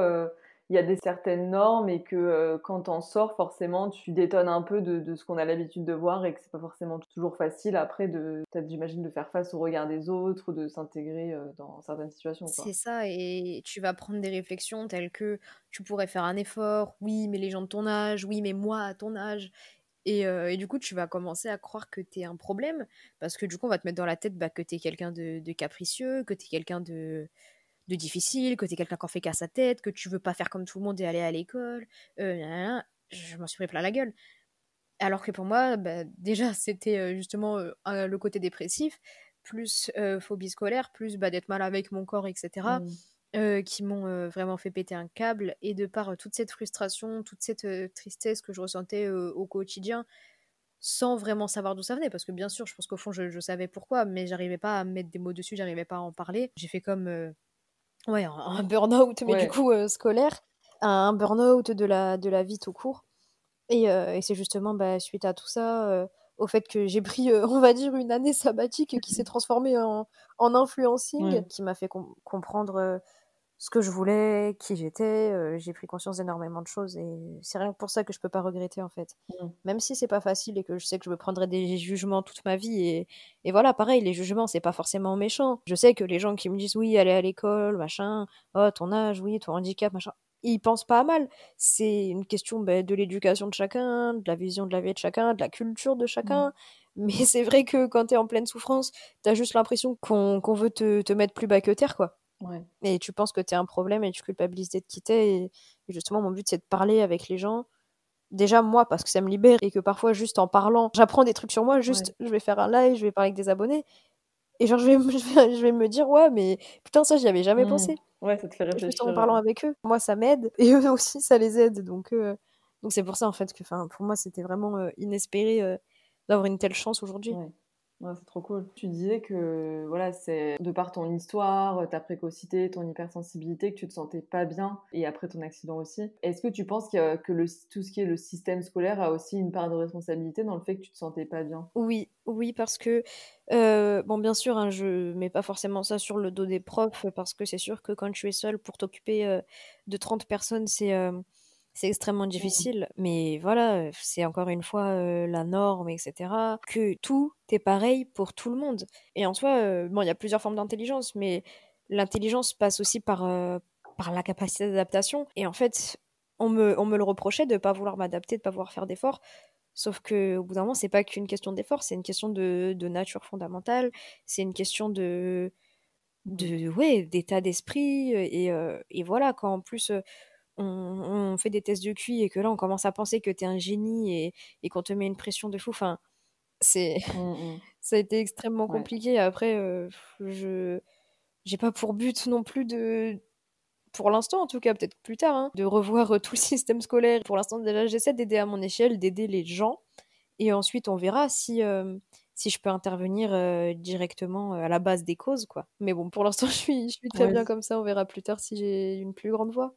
il y a des certaines normes et que euh, quand t'en sors, forcément, tu détonnes un peu de, de ce qu'on a l'habitude de voir et que c'est pas forcément toujours facile après de, peut-être j'imagine, de faire face au regard des autres ou de s'intégrer euh, dans certaines situations. C'est ça, et tu vas prendre des réflexions telles que tu pourrais faire un effort, oui, mais les gens de ton âge, oui, mais moi à ton âge. Et, euh, et, du coup, tu vas commencer à croire que tu es un problème, parce que du coup, on va te mettre dans la tête bah, que tu es quelqu'un de, capricieux, que tu es quelqu'un de, difficile, que tu es quelqu'un qui en fait qu'à sa tête, que tu veux pas faire comme tout le monde et aller à l'école. Euh, je m'en suis pris plein la gueule. Alors que pour moi, bah, déjà, c'était euh, justement le côté dépressif, plus phobie scolaire, plus bah, d'être mal avec mon corps, etc.. qui m'ont vraiment fait péter un câble. Et de par toute cette frustration, toute cette tristesse que je ressentais au quotidien, sans vraiment savoir d'où ça venait, parce que bien sûr, je pense qu'au fond, je, je, savais pourquoi, mais j'arrivais pas à mettre des mots dessus, j'arrivais pas à en parler. J'ai fait comme Ouais, un, burn-out, mais du coup euh, scolaire, un, burn-out de la, de la vie tout court. Et, euh, et c'est justement bah, suite à tout ça, euh, au fait que j'ai pris, on va dire, une année sabbatique qui s'est transformée en, en influencing, qui m'a fait comprendre ce que je voulais, qui j'étais. Euh, j'ai pris conscience d'énormément de choses et c'est rien que pour ça que je peux pas regretter en fait. Mmh. Même si c'est pas facile et que je sais que je me prendrai des jugements toute ma vie et, et voilà, pareil, les jugements c'est pas forcément méchant. Je sais que les gens qui me disent oui, aller à l'école, machin, oh ton âge, oui, ton handicap, machin, ils pensent pas à mal. C'est une question bah, de l'éducation de chacun, de la vision de la vie de chacun, de la culture de chacun. Mmh. Mais c'est vrai que quand t'es en pleine souffrance, t'as juste l'impression qu'on veut te, te mettre plus bas que terre, quoi. Et tu penses que tu es un problème et tu culpabilises d'être quitté. Et, justement, mon but, c'est de parler avec les gens. Déjà, moi, parce que ça me libère et que parfois, juste en parlant, j'apprends des trucs sur moi. Juste, je vais faire un live, je vais parler avec des abonnés. Et genre, je vais, je vais, me dire, ouais, mais putain, ça, j'y avais jamais mmh. pensé. Ouais, ça te fait réfléchir. Juste en parlant avec eux. Moi, ça m'aide. Et eux aussi, ça les aide. Donc, euh, donc c'est pour ça, en fait, que pour moi, c'était vraiment euh, inespéré euh, d'avoir une telle chance aujourd'hui c'est trop cool. Tu disais que voilà, c'est de par ton histoire, ta précocité, ton hypersensibilité, que tu te sentais pas bien, et après ton accident aussi. Est-ce que tu penses que, tout ce qui est le système scolaire a aussi une part de responsabilité dans le fait que tu te sentais pas bien? Oui, oui, parce que euh, bon, bien sûr, hein, je mets pas forcément ça sur le dos des profs, parce que c'est sûr que quand tu es seul pour t'occuper euh, de 30 personnes, c'est euh, c'est extrêmement mmh. difficile, mais voilà, c'est encore une fois la norme, etc. Que tout est pareil pour tout le monde. Et en soi, bon, il y a plusieurs formes d'intelligence, mais l'intelligence passe aussi par, par la capacité d'adaptation. Et en fait, on me, on me le reprochait de ne pas vouloir m'adapter, de ne pas vouloir faire d'efforts. Sauf que au bout d'un moment, c'est pas qu'une question d'effort, c'est une question de, de nature fondamentale, c'est une question de, de ouais, d'état d'esprit. Et, et, voilà, quand en plus on, fait des tests de QI et que là on commence à penser que tu es un génie et, et qu'on te met une pression de fou, enfin, c'est mmh, mmh. ça a été extrêmement compliqué. Après, euh, je j'ai pas pour but non plus de pour l'instant en tout cas, peut-être plus tard, hein, de revoir euh, tout le système scolaire. Pour l'instant, déjà, j'essaie d'aider à mon échelle, d'aider les gens. Et ensuite, on verra si, euh, si je peux intervenir directement à la base des causes. quoi. Mais bon, pour l'instant, je suis, je suis très bien comme ça. On verra plus tard si j'ai une plus grande voix.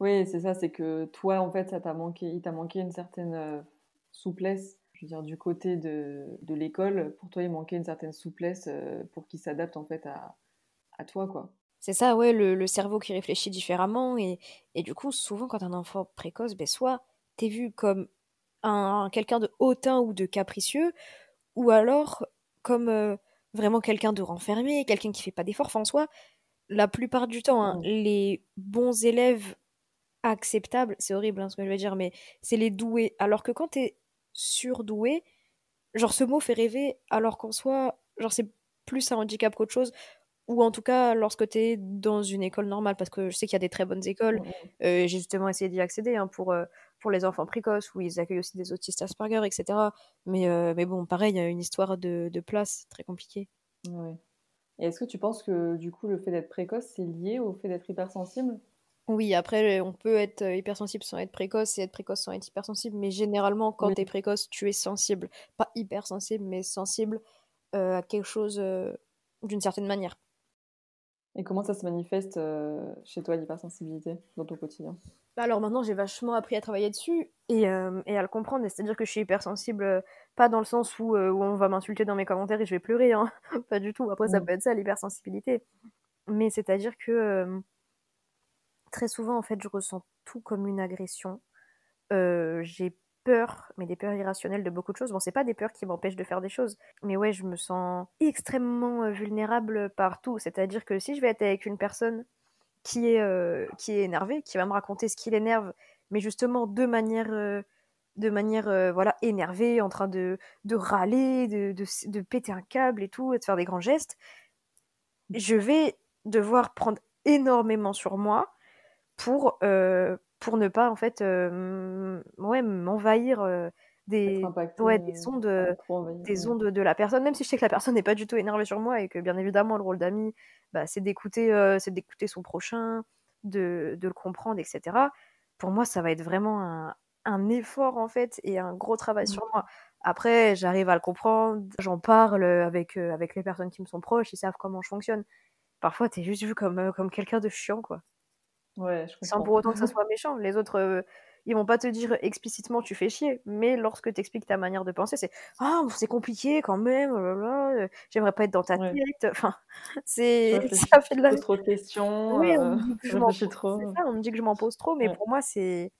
Oui, c'est ça, c'est que toi, en fait, ça t'a manqué, il t'a manqué une certaine euh, souplesse. Je veux dire, du côté de, de l'école, pour toi, il manquait une certaine souplesse euh, pour qu'il s'adapte, en fait, à, à toi, quoi. C'est ça, ouais, le, le, cerveau qui réfléchit différemment. Et, et du coup, souvent, quand un enfant précoce, ben, soit t'es vu comme un, quelqu'un de hautain ou de capricieux, ou alors comme euh, vraiment quelqu'un de renfermé, quelqu'un qui fait pas d'efforts. Enfin, en soi, la plupart du temps, hein, mmh. les bons élèves acceptable, c'est horrible hein, ce que je vais dire, mais c'est les doués. Alors que quand t'es surdoué, genre ce mot fait rêver, alors qu'en soi, genre c'est plus un handicap qu'autre chose, ou en tout cas lorsque t'es dans une école normale, parce que je sais qu'il y a des très bonnes écoles, euh, j'ai justement essayé d'y accéder hein, pour, euh, pour les enfants précoces, où ils accueillent aussi des autistes Asperger, etc. Mais, euh, mais bon, pareil, il y a une histoire de, de place très compliquée. Ouais. Et est-ce que tu penses que du coup le fait d'être précoce, c'est lié au fait d'être hypersensible? Oui, après, on peut être euh, hypersensible sans être précoce et être précoce sans être hypersensible, mais généralement, quand tu es précoce, tu es sensible. Pas hypersensible, mais sensible euh, à quelque chose euh, d'une certaine manière. Et comment ça se manifeste chez toi, l'hypersensibilité, dans ton quotidien? Bah, Alors maintenant, j'ai vachement appris à travailler dessus et, et à le comprendre. C'est-à-dire que je suis hypersensible, pas dans le sens où, où on va m'insulter dans mes commentaires et je vais pleurer, hein. pas du tout. Après, ça peut être ça, l'hypersensibilité. Mais c'est-à-dire que très souvent, en fait, je ressens tout comme une agression. Euh, j'ai peur, mais des peurs irrationnelles de beaucoup de choses. Bon, c'est pas des peurs qui m'empêchent de faire des choses, mais ouais, je me sens extrêmement euh, vulnérable partout. C'est-à-dire que si je vais être avec une personne qui est, euh, qui est énervée, qui va me raconter ce qui l'énerve, mais justement de manière, de manière voilà, énervée, en train de, de râler, de, de, péter un câble et tout, et de faire des grands gestes, je vais devoir prendre énormément sur moi pour, pour ne pas en fait euh, ouais, m'envahir euh, des, ouais, des ondes, des ondes de la personne, même si je sais que la personne n'est pas du tout énervée sur moi et que bien évidemment le rôle d'ami, bah, c'est d'écouter euh, c'est d'écouter son prochain, de, de, le comprendre, etc. Pour moi, ça va être vraiment un, un effort en fait et un gros travail mmh. sur moi. Après, j'arrive à le comprendre, j'en parle avec, avec les personnes qui me sont proches, ils savent comment je fonctionne. Parfois, t'es juste vu comme, comme quelqu'un de chiant, quoi. Ouais, Sans pour autant que ça soit méchant. Les autres, euh, ils vont pas te dire explicitement tu fais chier, mais lorsque tu expliques ta manière de penser, c'est ah c'est compliqué quand même, oh euh, j'aimerais pas être dans ta tête. Enfin, c'est ça fait de la. trop de questions. Oui, on me dit que je m'en pose trop. on me dit que je m'en pose trop, mais pour moi c'est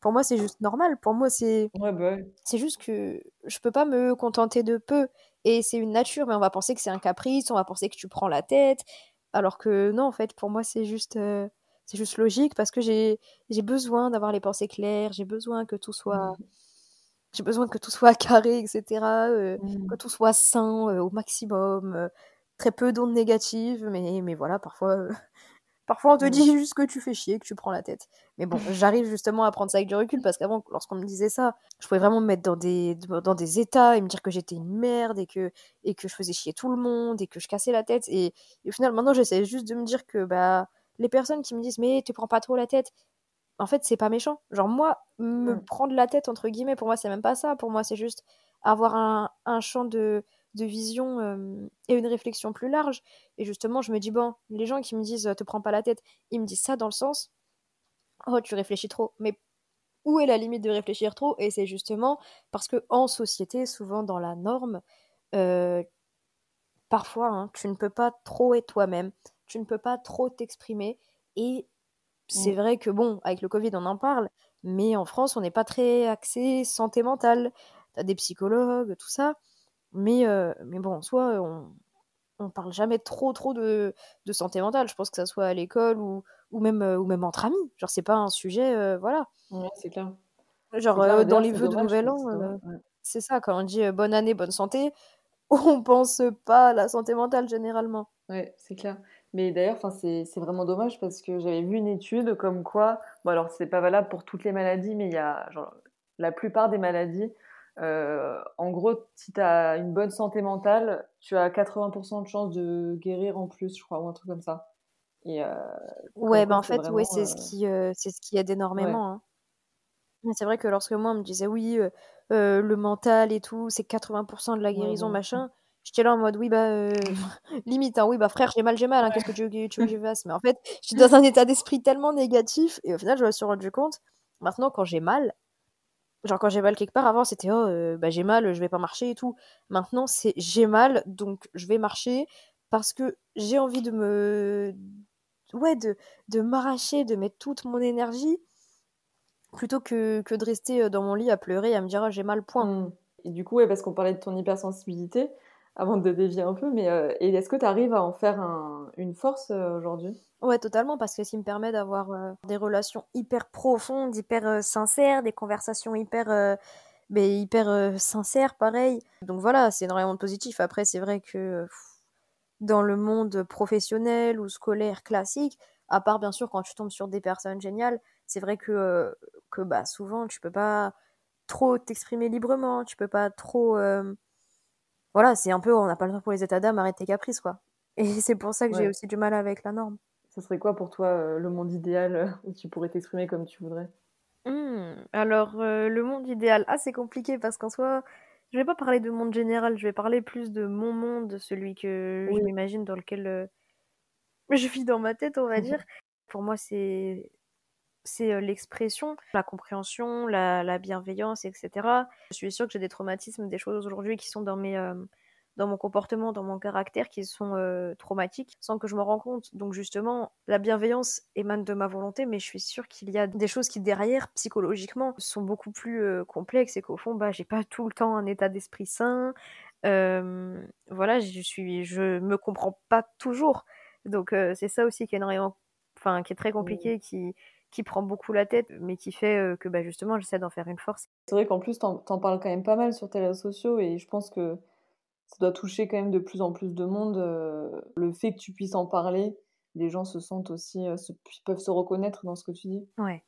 pour moi c'est juste normal. Pour moi c'est bah c'est juste que je peux pas me contenter de peu et c'est une nature, mais on va penser que c'est un caprice, on va penser que tu prends la tête, alors que non en fait pour moi c'est juste euh, c'est juste logique parce que j'ai besoin d'avoir les pensées claires, j'ai besoin que tout soit mmh. j'ai besoin que tout soit carré, etc. Euh, mmh. Que tout soit sain euh, au maximum, euh, très peu d'ondes négatives, mais, mais voilà, parfois, parfois on te mmh. dit juste que tu fais chier, que tu prends la tête. Mais bon, j'arrive justement à prendre ça avec du recul parce qu'avant, lorsqu'on me disait ça, je pouvais vraiment me mettre dans des, dans des états et me dire que j'étais une merde et que, et que je faisais chier tout le monde et que je cassais la tête. Et, et au final, maintenant, j'essaie juste de me dire que bah les personnes qui me disent mais tu prends pas trop la tête, en fait c'est pas méchant. Genre moi me mmh. prendre la tête entre guillemets pour moi c'est même pas ça. Pour moi c'est juste avoir un, un champ de, de vision et une réflexion plus large. Et justement je me dis bon les gens qui me disent te prends pas la tête, ils me disent ça dans le sens oh tu réfléchis trop. Mais où est la limite de réfléchir trop? Et c'est justement parce que en société souvent dans la norme euh, parfois hein, tu ne peux pas trop être toi-même tu ne peux pas trop t'exprimer. Et c'est mmh. vrai que, bon, avec le Covid, on en parle, mais en France, on n'est pas très axé santé mentale. Tu as des psychologues, tout ça. Mais, euh, mais bon, soit on, on parle jamais trop trop de, de, santé mentale. Je pense que ça soit à l'école ou, ou, même, euh, ou même entre amis. Genre, c'est pas un sujet, euh, voilà. Ouais, c'est clair. Genre, dans les vœux de Nouvel An, c'est ça, quand on dit bonne année, bonne santé, on pense pas à la santé mentale généralement. Ouais, c'est clair. Mais d'ailleurs, c'est vraiment dommage parce que j'avais vu une étude comme quoi, bon alors c'est pas valable pour toutes les maladies, mais il y a genre, la plupart des maladies, euh, en gros, si tu as une bonne santé mentale, tu as 80% de chances de guérir en plus, je crois, ou un truc comme ça. Et, euh, ouais, bah en fait, ouais, c'est ce, qui, euh, ce qui aide énormément. Hein. C'est vrai que lorsque moi, on me disait, oui, le mental et tout, c'est 80% de la guérison, machin J'étais là en mode, oui, bah, euh, limite, hein, oui, bah, frère, j'ai mal, j'ai mal, hein, qu'est-ce que tu, veux, que je fasse? Mais en fait, j'étais dans un état d'esprit tellement négatif, et au final, je me suis rendu compte, maintenant, quand j'ai mal, genre quand j'ai mal quelque part, avant, c'était, oh, euh, bah, j'ai mal, je vais pas marcher et tout. Maintenant, c'est, j'ai mal, donc je vais marcher, parce que j'ai envie de me. Ouais, de, de m'arracher, de mettre toute mon énergie, plutôt que, que de rester euh, dans mon lit à pleurer et à me dire, oh, j'ai mal, point. Mmh. Et du coup, ouais, parce qu'on parlait de ton hypersensibilité, avant de dévier un peu, mais euh, est-ce que tu arrives à en faire une force euh, aujourd'hui? Ouais, totalement, parce que ça me permet d'avoir euh, des relations hyper profondes, hyper sincères, des conversations hyper, mais hyper sincères, pareil. Donc voilà, c'est énormément positif. Après, c'est vrai que dans le monde professionnel ou scolaire classique, à part bien sûr quand tu tombes sur des personnes géniales, c'est vrai que, que bah, souvent tu peux pas trop t'exprimer librement, tu peux pas trop voilà, c'est un peu, on n'a pas le temps pour les états d'âme, arrête tes caprices, quoi. Et c'est pour ça que j'ai aussi du mal avec la norme. Ça serait quoi pour toi euh, le monde idéal euh, où tu pourrais t'exprimer comme tu voudrais? Mmh, Alors, euh, le monde idéal, ah, c'est compliqué parce qu'en soi, je vais pas parler de monde général, je vais parler plus de mon monde, celui que je m'imagine dans lequel je vis dans ma tête, on va dire. pour moi, c'est c'est l'expression, la compréhension, la, bienveillance, etc. Je suis sûre que j'ai des traumatismes, des choses aujourd'hui qui sont dans mes, dans mon comportement, dans mon caractère qui sont euh, traumatiques sans que je me rends compte. Donc justement, la bienveillance émane de ma volonté, mais je suis sûre qu'il y a des choses qui derrière, psychologiquement, sont beaucoup plus euh, complexes et qu'au fond, bah, j'ai pas tout le temps un état d'esprit sain. Euh, voilà, je suis, je me comprends pas toujours. Donc c'est ça aussi qui est énormément, enfin qui est très compliqué, qui qui prend beaucoup la tête, mais qui fait que bah, justement j'essaie d'en faire une force. C'est vrai qu'en plus, t'en en parles quand même pas mal sur tes réseaux sociaux et je pense que ça doit toucher quand même de plus en plus de monde. le fait que tu puisses en parler, les gens se sentent aussi, peuvent se reconnaître dans ce que tu dis. Ouais.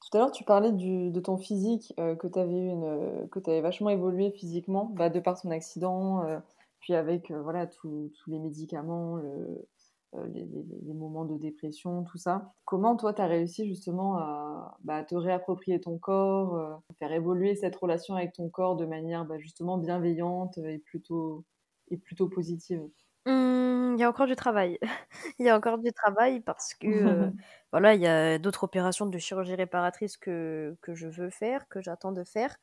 Tout à l'heure, tu parlais du, de ton physique, que tu avais, une, que avais vachement évolué physiquement, bah, de par ton accident, puis avec voilà, tous les médicaments, le, euh, les, moments de dépression, tout ça. Comment toi, tu as réussi justement à, bah, te réapproprier ton corps, euh, faire évoluer cette relation avec ton corps de manière bah, justement bienveillante et plutôt, et plutôt positive? Mmh, il y a encore du travail. il y a encore du travail parce que euh, voilà, il y a d'autres opérations de chirurgie réparatrice que, que je veux faire, que j'attends de faire.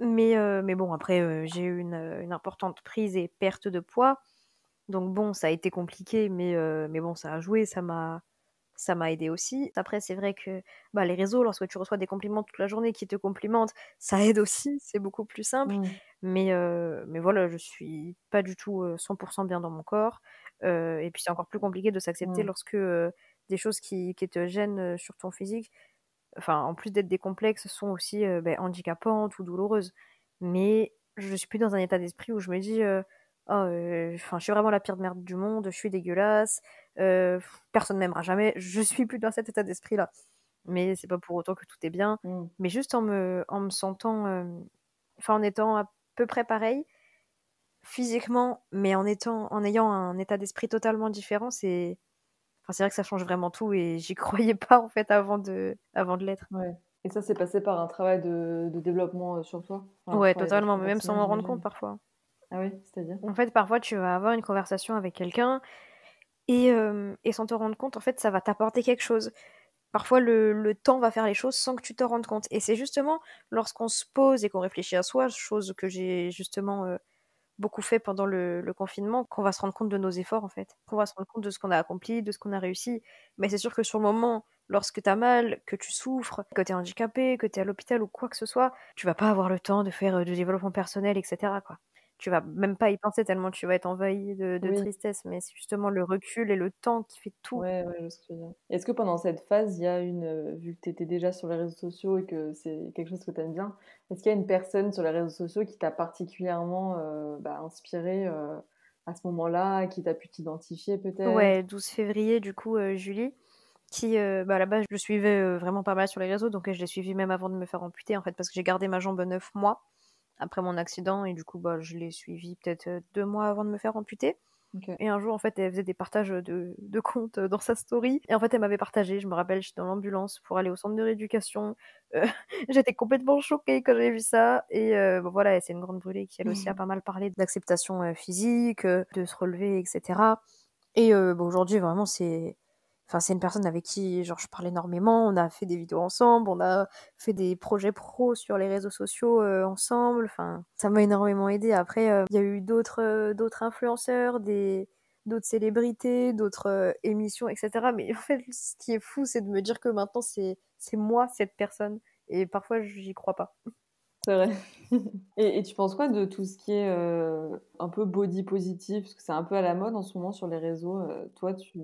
Mais, mais bon, après, j'ai eu une, une, importante prise et perte de poids. Donc bon, ça a été compliqué, mais, euh, mais bon, ça a joué, ça m'a ça m'a aidé aussi. Après, c'est vrai que bah, les réseaux, lorsque tu reçois des compliments toute la journée qui te complimentent, ça aide aussi, c'est beaucoup plus simple. Mmh. Mais, euh, mais voilà, je suis pas du tout 100% bien dans mon corps. Euh, et puis c'est encore plus compliqué de s'accepter mmh. lorsque des choses qui, qui, te gênent sur ton physique, enfin, en plus d'être des complexes, sont aussi ben, handicapantes ou douloureuses. Mais je suis plus dans un état d'esprit où je me dis oh, enfin, je suis vraiment la pire de merde du monde, je suis dégueulasse, euh, personne m'aimera jamais. Je suis plus dans cet état d'esprit-là. Mais c'est pas pour autant que tout est bien. Mmh. Mais juste en me, en me sentant, enfin, en étant à peu près pareil, physiquement, mais en étant, en ayant un état d'esprit totalement différent, c'est, enfin, c'est vrai que ça change vraiment tout et j'y croyais pas en fait avant de, avant de l'être. Ouais. Et ça, c'est passé par un travail de, de développement sur toi? ouais, totalement, même sans m'en rendre compte parfois. Ah En fait, parfois, tu vas avoir une conversation avec quelqu'un et, et sans te rendre compte, en fait, ça va t'apporter quelque chose. Parfois, le, temps va faire les choses sans que tu te rendes compte. Et c'est justement lorsqu'on se pose et qu'on réfléchit à soi, chose que j'ai justement beaucoup fait pendant le, confinement, qu'on va se rendre compte de nos efforts, en fait. Qu'on va se rendre compte de ce qu'on a accompli, de ce qu'on a réussi. Mais c'est sûr que sur le moment, lorsque tu as mal, que tu souffres, que tu es handicapé, que tu es à l'hôpital ou quoi que ce soit, tu vas pas avoir le temps de faire du développement personnel, etc. tu vas même pas y penser tellement tu vas être envahi de, tristesse, mais c'est justement le recul et le temps qui fait tout. Ouais, ouais, je sais Est-ce que pendant cette phase, il y a une, euh, vu que tu étais déjà sur les réseaux sociaux et que c'est quelque chose que tu aimes bien, est-ce qu'il y a une personne sur les réseaux sociaux qui t'a particulièrement euh, bah, inspiré euh, à ce moment-là, qui t'a pu t'identifier peut-être? Ouais, 12 février, du coup, Julie qui, bah, à la base, je suivais vraiment pas mal sur les réseaux, donc je l'ai suivi même avant de me faire amputer, en fait, parce que j'ai gardé ma jambe 9 mois après mon accident et du coup bah, je l'ai suivi peut-être euh, deux mois avant de me faire amputer. Et un jour, en fait, elle faisait des partages de, de comptes dans sa story. Et en fait, elle m'avait partagé. Je me rappelle, j'étais dans l'ambulance pour aller au centre de rééducation. Euh, j'étais complètement choquée quand j'ai vu ça. Et euh, voilà, c'est une grande brûlée qui, elle aussi, a pas mal parlé d'acceptation physique, de se relever, etc. Et aujourd'hui, vraiment, c'est Enfin, c'est une personne avec qui genre, je parle énormément. On a fait des vidéos ensemble, on a fait des projets pro sur les réseaux sociaux ensemble. Enfin, ça m'a énormément aidé. Après, il y a eu d'autres d'autres influenceurs, des d'autres célébrités, d'autres émissions, etc. Mais en fait, ce qui est fou, c'est de me dire que maintenant, c'est c'est moi cette personne. Et parfois, j'y crois pas. C'est vrai. et, et, tu penses quoi de tout ce qui est un peu body positif? Parce que c'est un peu à la mode en ce moment sur les réseaux. toi, tu,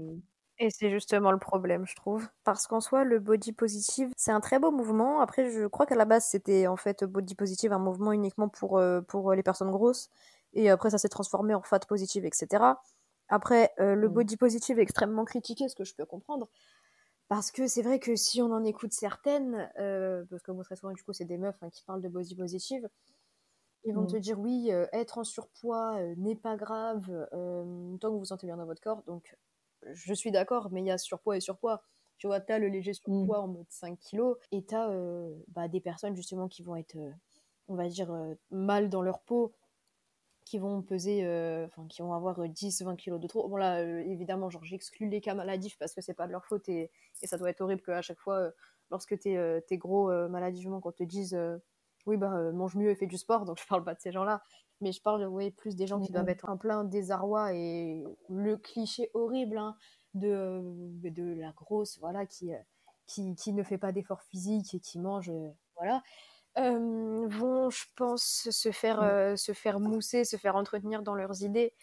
et c'est justement le problème, je trouve. Parce qu'en soi, le body positive, c'est un très beau mouvement. Après, je crois qu'à la base, c'était en fait body positive, un mouvement uniquement pour, euh, pour les personnes grosses. Et après, ça s'est transformé en fat positive, etc. Après, euh, le mm. body positive est extrêmement critiqué, ce que je peux comprendre. Parce que c'est vrai que si on en écoute certaines, euh, parce que moi très souvent du coup c'est des meufs hein, qui parlent de body positive, ils vont mm. te dire oui, être en surpoids n'est pas grave tant que vous vous sentez bien dans votre corps. Donc je suis d'accord, mais il y a surpoids et surpoids. Tu vois, tu as le léger surpoids mm. en mode 5 kilos et tu as euh, bah, des personnes justement qui vont être, euh, on va dire, euh, mal dans leur peau, qui vont peser, enfin, qui vont avoir 10-20 kilos de trop. Bon, là, évidemment, genre, j'exclus les cas maladifs parce que c'est pas de leur faute et, et, ça doit être horrible qu'à chaque fois, lorsque tu es, gros maladivement, qu'on te dise oui, bah, mange mieux et fais du sport, donc je parle pas de ces gens-là. Mais je parle ouais, plus des gens qui doivent être en plein désarroi et le cliché horrible hein, de, de la grosse, voilà, qui, qui, qui ne fait pas d'efforts physiques et qui mange, voilà, vont, je pense, se faire, mmh. se faire mousser, se faire entretenir dans leurs idées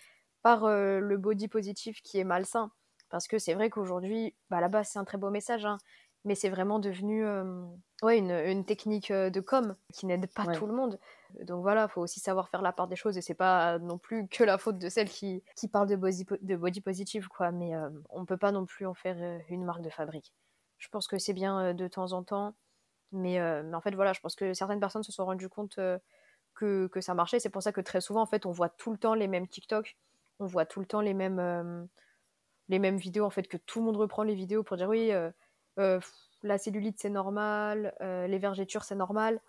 par le body positif qui est malsain. Parce que c'est vrai qu'aujourd'hui, bah, là-bas, c'est un très beau message, hein, mais c'est vraiment devenu ouais, une, une, technique de com qui n'aide pas tout le monde. Donc voilà, il faut aussi savoir faire la part des choses et c'est pas non plus que la faute de celle qui, qui parle de body, de body positive, quoi. Mais on peut pas non plus en faire une marque de fabrique. Je pense que c'est bien de temps en temps mais, mais, en fait, voilà, je pense que certaines personnes se sont rendues compte que, que, ça marchait. C'est pour ça que très souvent, en fait, on voit tout le temps les mêmes TikTok, on voit tout le temps les mêmes, les mêmes vidéos, en fait, que tout le monde reprend les vidéos pour dire oui, la cellulite, c'est normal, les vergetures, c'est normal.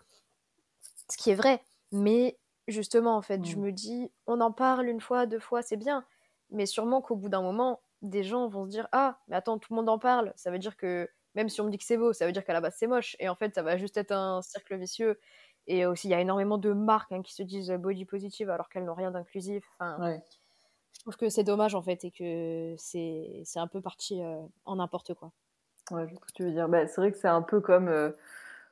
Ce qui est vrai. Mais justement, en fait, je mmh. me dis, on en parle une fois, deux fois, c'est bien. Mais sûrement qu'au bout d'un moment, des gens vont se dire Ah, mais attends, tout le monde en parle. Ça veut dire que même si on me dit que c'est beau, ça veut dire qu'à la base c'est moche. Et en fait, ça va juste être un cercle vicieux. Et aussi, il y a énormément de marques hein, qui se disent body positive alors qu'elles n'ont rien d'inclusif. Enfin, Je trouve que c'est dommage en fait et que c'est un peu parti euh, en n'importe quoi. Ouais, je ce que tu veux dire. Bah, c'est vrai que c'est un peu comme euh,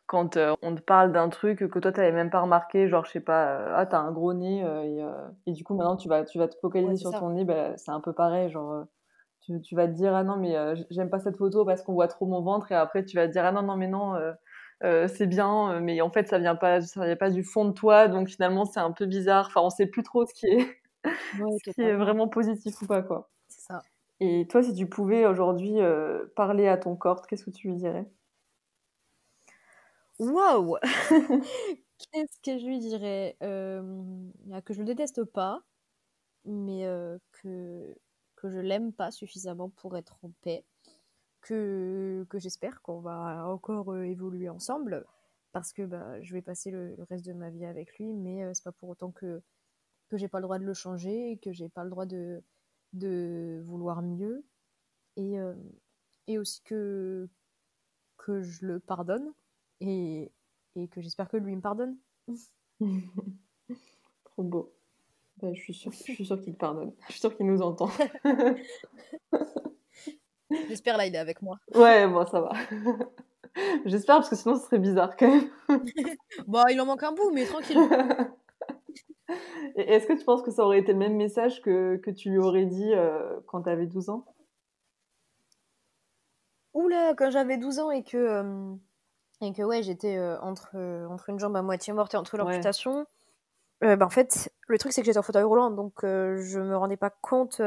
quand euh, on te parle d'un truc que toi tu n'avais même pas remarqué, genre je sais pas, ah t'as un gros nez et, et, du coup maintenant tu vas, tu vas te focaliser sur ton nez, bah, c'est un peu pareil. Genre tu, vas te dire ah non mais euh, j'aime pas cette photo parce qu'on voit trop mon ventre et après tu vas te dire ah non non mais non euh, euh, c'est bien mais en fait ça vient pas ça vient pas du fond de toi donc finalement c'est un peu bizarre enfin on sait plus trop ce qui est ce qui est vraiment positif ou pas quoi et toi si tu pouvais aujourd'hui parler à ton corps qu'est-ce que tu lui dirais? Waouh! Qu'est-ce que je lui dirais? Que je le déteste pas mais que que je l'aime pas suffisamment pour être en paix, que, que j'espère qu'on va encore euh, évoluer ensemble, parce que bah, je vais passer le, reste de ma vie avec lui, mais euh, c'est pas pour autant que, que j'ai pas le droit de le changer, que j'ai pas le droit de, de vouloir mieux, et, euh, et aussi que, que je le pardonne, et, et que j'espère que lui me pardonne. Trop beau. Bah, je suis sûre, je suis sûre qu'il te pardonne. Je suis sûre qu'il nous entend. J'espère là, il est avec moi. Ouais, bon, ça va. J'espère parce que sinon ce serait bizarre quand même. bon, il en manque un bout, mais tranquille. Est-ce que tu penses que ça aurait été le même message que, que tu lui aurais dit euh, quand tu avais 12 ans? Oula, quand j'avais 12 ans et que, euh, et que ouais, j'étais euh, entre, entre une jambe à moitié morte et entre l'amputation. Bah, en fait, le truc, c'est que j'étais en fauteuil roulant, donc je me rendais pas compte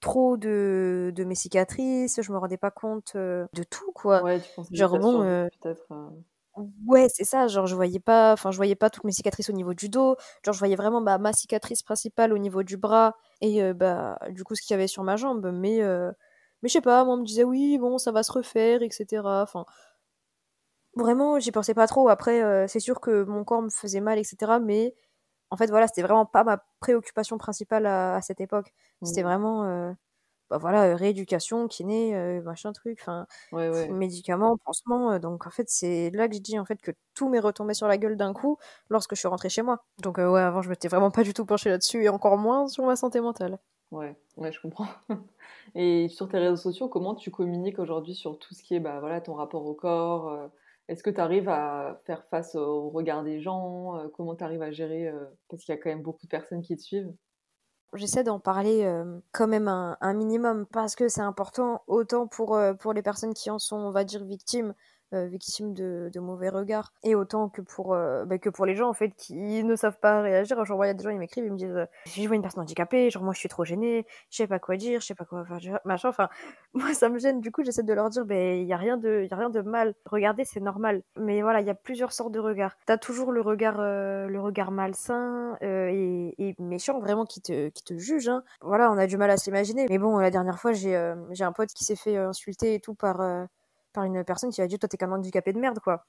trop de, de, mes cicatrices, je me rendais pas compte de tout, quoi. Ouais, tu genre, bon, peut-être. Ouais, c'est ça, genre je voyais pas, enfin je voyais pas toutes mes cicatrices au niveau du dos, genre je voyais vraiment bah, ma cicatrice principale au niveau du bras et bah du coup ce qu'il y avait sur ma jambe, mais mais je sais pas, moi on me disait oui bon ça va se refaire etc. Enfin vraiment j'y pensais pas trop. Après c'est sûr que mon corps me faisait mal etc. Mais en fait, voilà, c'était vraiment pas ma préoccupation principale à, cette époque. C'était mmh. vraiment, bah voilà, euh, rééducation, kiné, euh, machin truc, enfin, médicaments, pansements. donc, en fait, c'est là que j'ai dit en fait que tout m'est retombé sur la gueule d'un coup lorsque je suis rentrée chez moi. Donc, ouais, avant, je m'étais vraiment pas du tout penchée là-dessus et encore moins sur ma santé mentale. Ouais, ouais, je comprends. et sur tes réseaux sociaux, comment tu communiques aujourd'hui sur tout ce qui est, bah voilà, ton rapport au corps est-ce que tu arrives à faire face au regard des gens euh, Comment tu arrives à gérer euh, Parce qu'il y a quand même beaucoup de personnes qui te suivent. J'essaie d'en parler euh, quand même un, minimum parce que c'est important, autant pour, pour les personnes qui en sont, on va dire, victimes, euh, victimes de, de, mauvais regards. Et autant que pour euh, bah, que pour les gens en fait qui ne savent pas réagir. Genre il y a des gens ils m'écrivent ils me disent je vois une personne handicapée genre moi je suis trop gênée je sais pas quoi dire je sais pas quoi faire machin enfin moi ça me gêne. Du coup j'essaie de leur dire ben il y a rien de y a rien de mal. Regardez c'est normal mais voilà il y a plusieurs sortes de regards. T'as toujours le regard euh, le regard malsain et, et, méchant vraiment qui te qui te juge hein. voilà on a du mal à s'imaginer. Mais bon la dernière fois j'ai j'ai un pote qui s'est fait insulter et tout par par une personne qui a dit toi t'es qu'un handicapé de merde quoi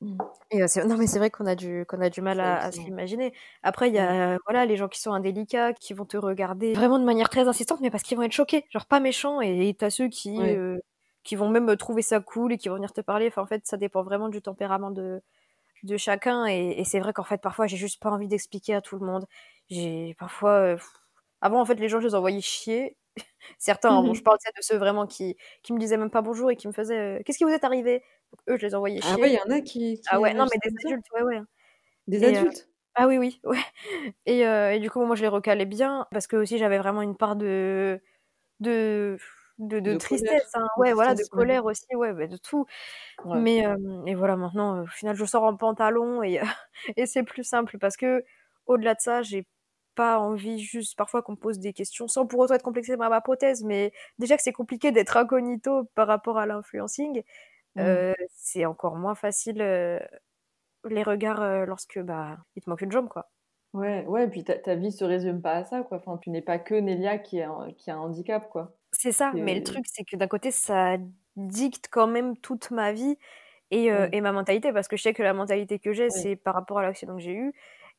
mmh. et euh, non mais c'est vrai qu'on a du qu'on a du mal à, à s'imaginer après il y a mmh. voilà les gens qui sont indélicats qui vont te regarder vraiment de manière très insistante mais parce qu'ils vont être choqués genre pas méchants et t'as ceux qui euh, qui vont même trouver ça cool et qui vont venir te parler enfin en fait ça dépend vraiment du tempérament de de chacun. Et, c'est vrai qu'en fait, parfois, j'ai juste pas envie d'expliquer à tout le monde. J'ai parfois. Euh, avant, en fait, les gens, je les envoyais chier. Certains, hein, bon, je parle de ceux vraiment qui, qui me disaient même pas bonjour et qui me faisaient Qu'est-ce qui vous est arrivé? Eux, je les envoyais chier. Ah ouais, il y en a qui. ah ouais, non, mais des adultes, ouais, ouais. Des adultes? Ah oui, oui, ouais. Et, et, du coup, moi, je les recalais bien parce que aussi, j'avais vraiment une part de. de de, tristesse, hein. ouais, voilà, de colère aussi, ouais, bah, de tout. Mais et voilà, maintenant, au final, je sors en pantalon et, et c'est plus simple parce que au-delà de ça, j'ai pas envie juste parfois qu'on me pose des questions sans pour autant être complexé par ma prothèse, mais déjà que c'est compliqué d'être incognito par rapport à l'influencing, mmh. c'est encore moins facile les regards lorsque bah il te manque une jambe quoi. Ouais, ouais, et puis ta, ta vie se résume pas à ça quoi. Enfin, tu n'es pas que Nelia qui a, qui a un handicap quoi. C'est ça, mais le truc, c'est que d'un côté, ça dicte quand même toute ma vie et, euh, et, ma mentalité, parce que je sais que la mentalité que j'ai, c'est par rapport à l'accident que j'ai eu.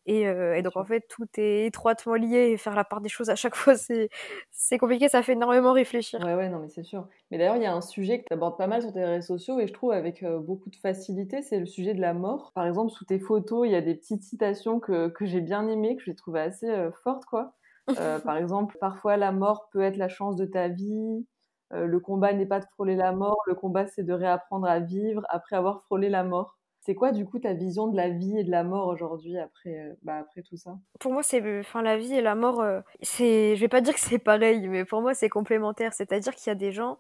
Et, euh, et, donc, en fait, tout est étroitement lié et faire la part des choses à chaque fois, c'est compliqué, ça fait énormément réfléchir. Ouais, ouais, non, mais c'est sûr. Mais d'ailleurs, il y a un sujet que tu abordes pas mal sur tes réseaux sociaux et je trouve avec euh, beaucoup de facilité, c'est le sujet de la mort. Par exemple, sous tes photos, il y a des petites citations que, que j'ai bien aimées, que j'ai trouvées assez fortes, quoi. Euh, par exemple, parfois la mort peut être la chance de ta vie. Euh, le combat n'est pas de frôler la mort, le combat c'est de réapprendre à vivre après avoir frôlé la mort. C'est quoi du coup ta vision de la vie et de la mort aujourd'hui après, euh, bah, après tout ça? Pour moi, c'est, enfin, la vie et la mort, c'est, je vais pas dire que c'est pareil, mais pour moi c'est complémentaire. C'est-à-dire qu'il y a des gens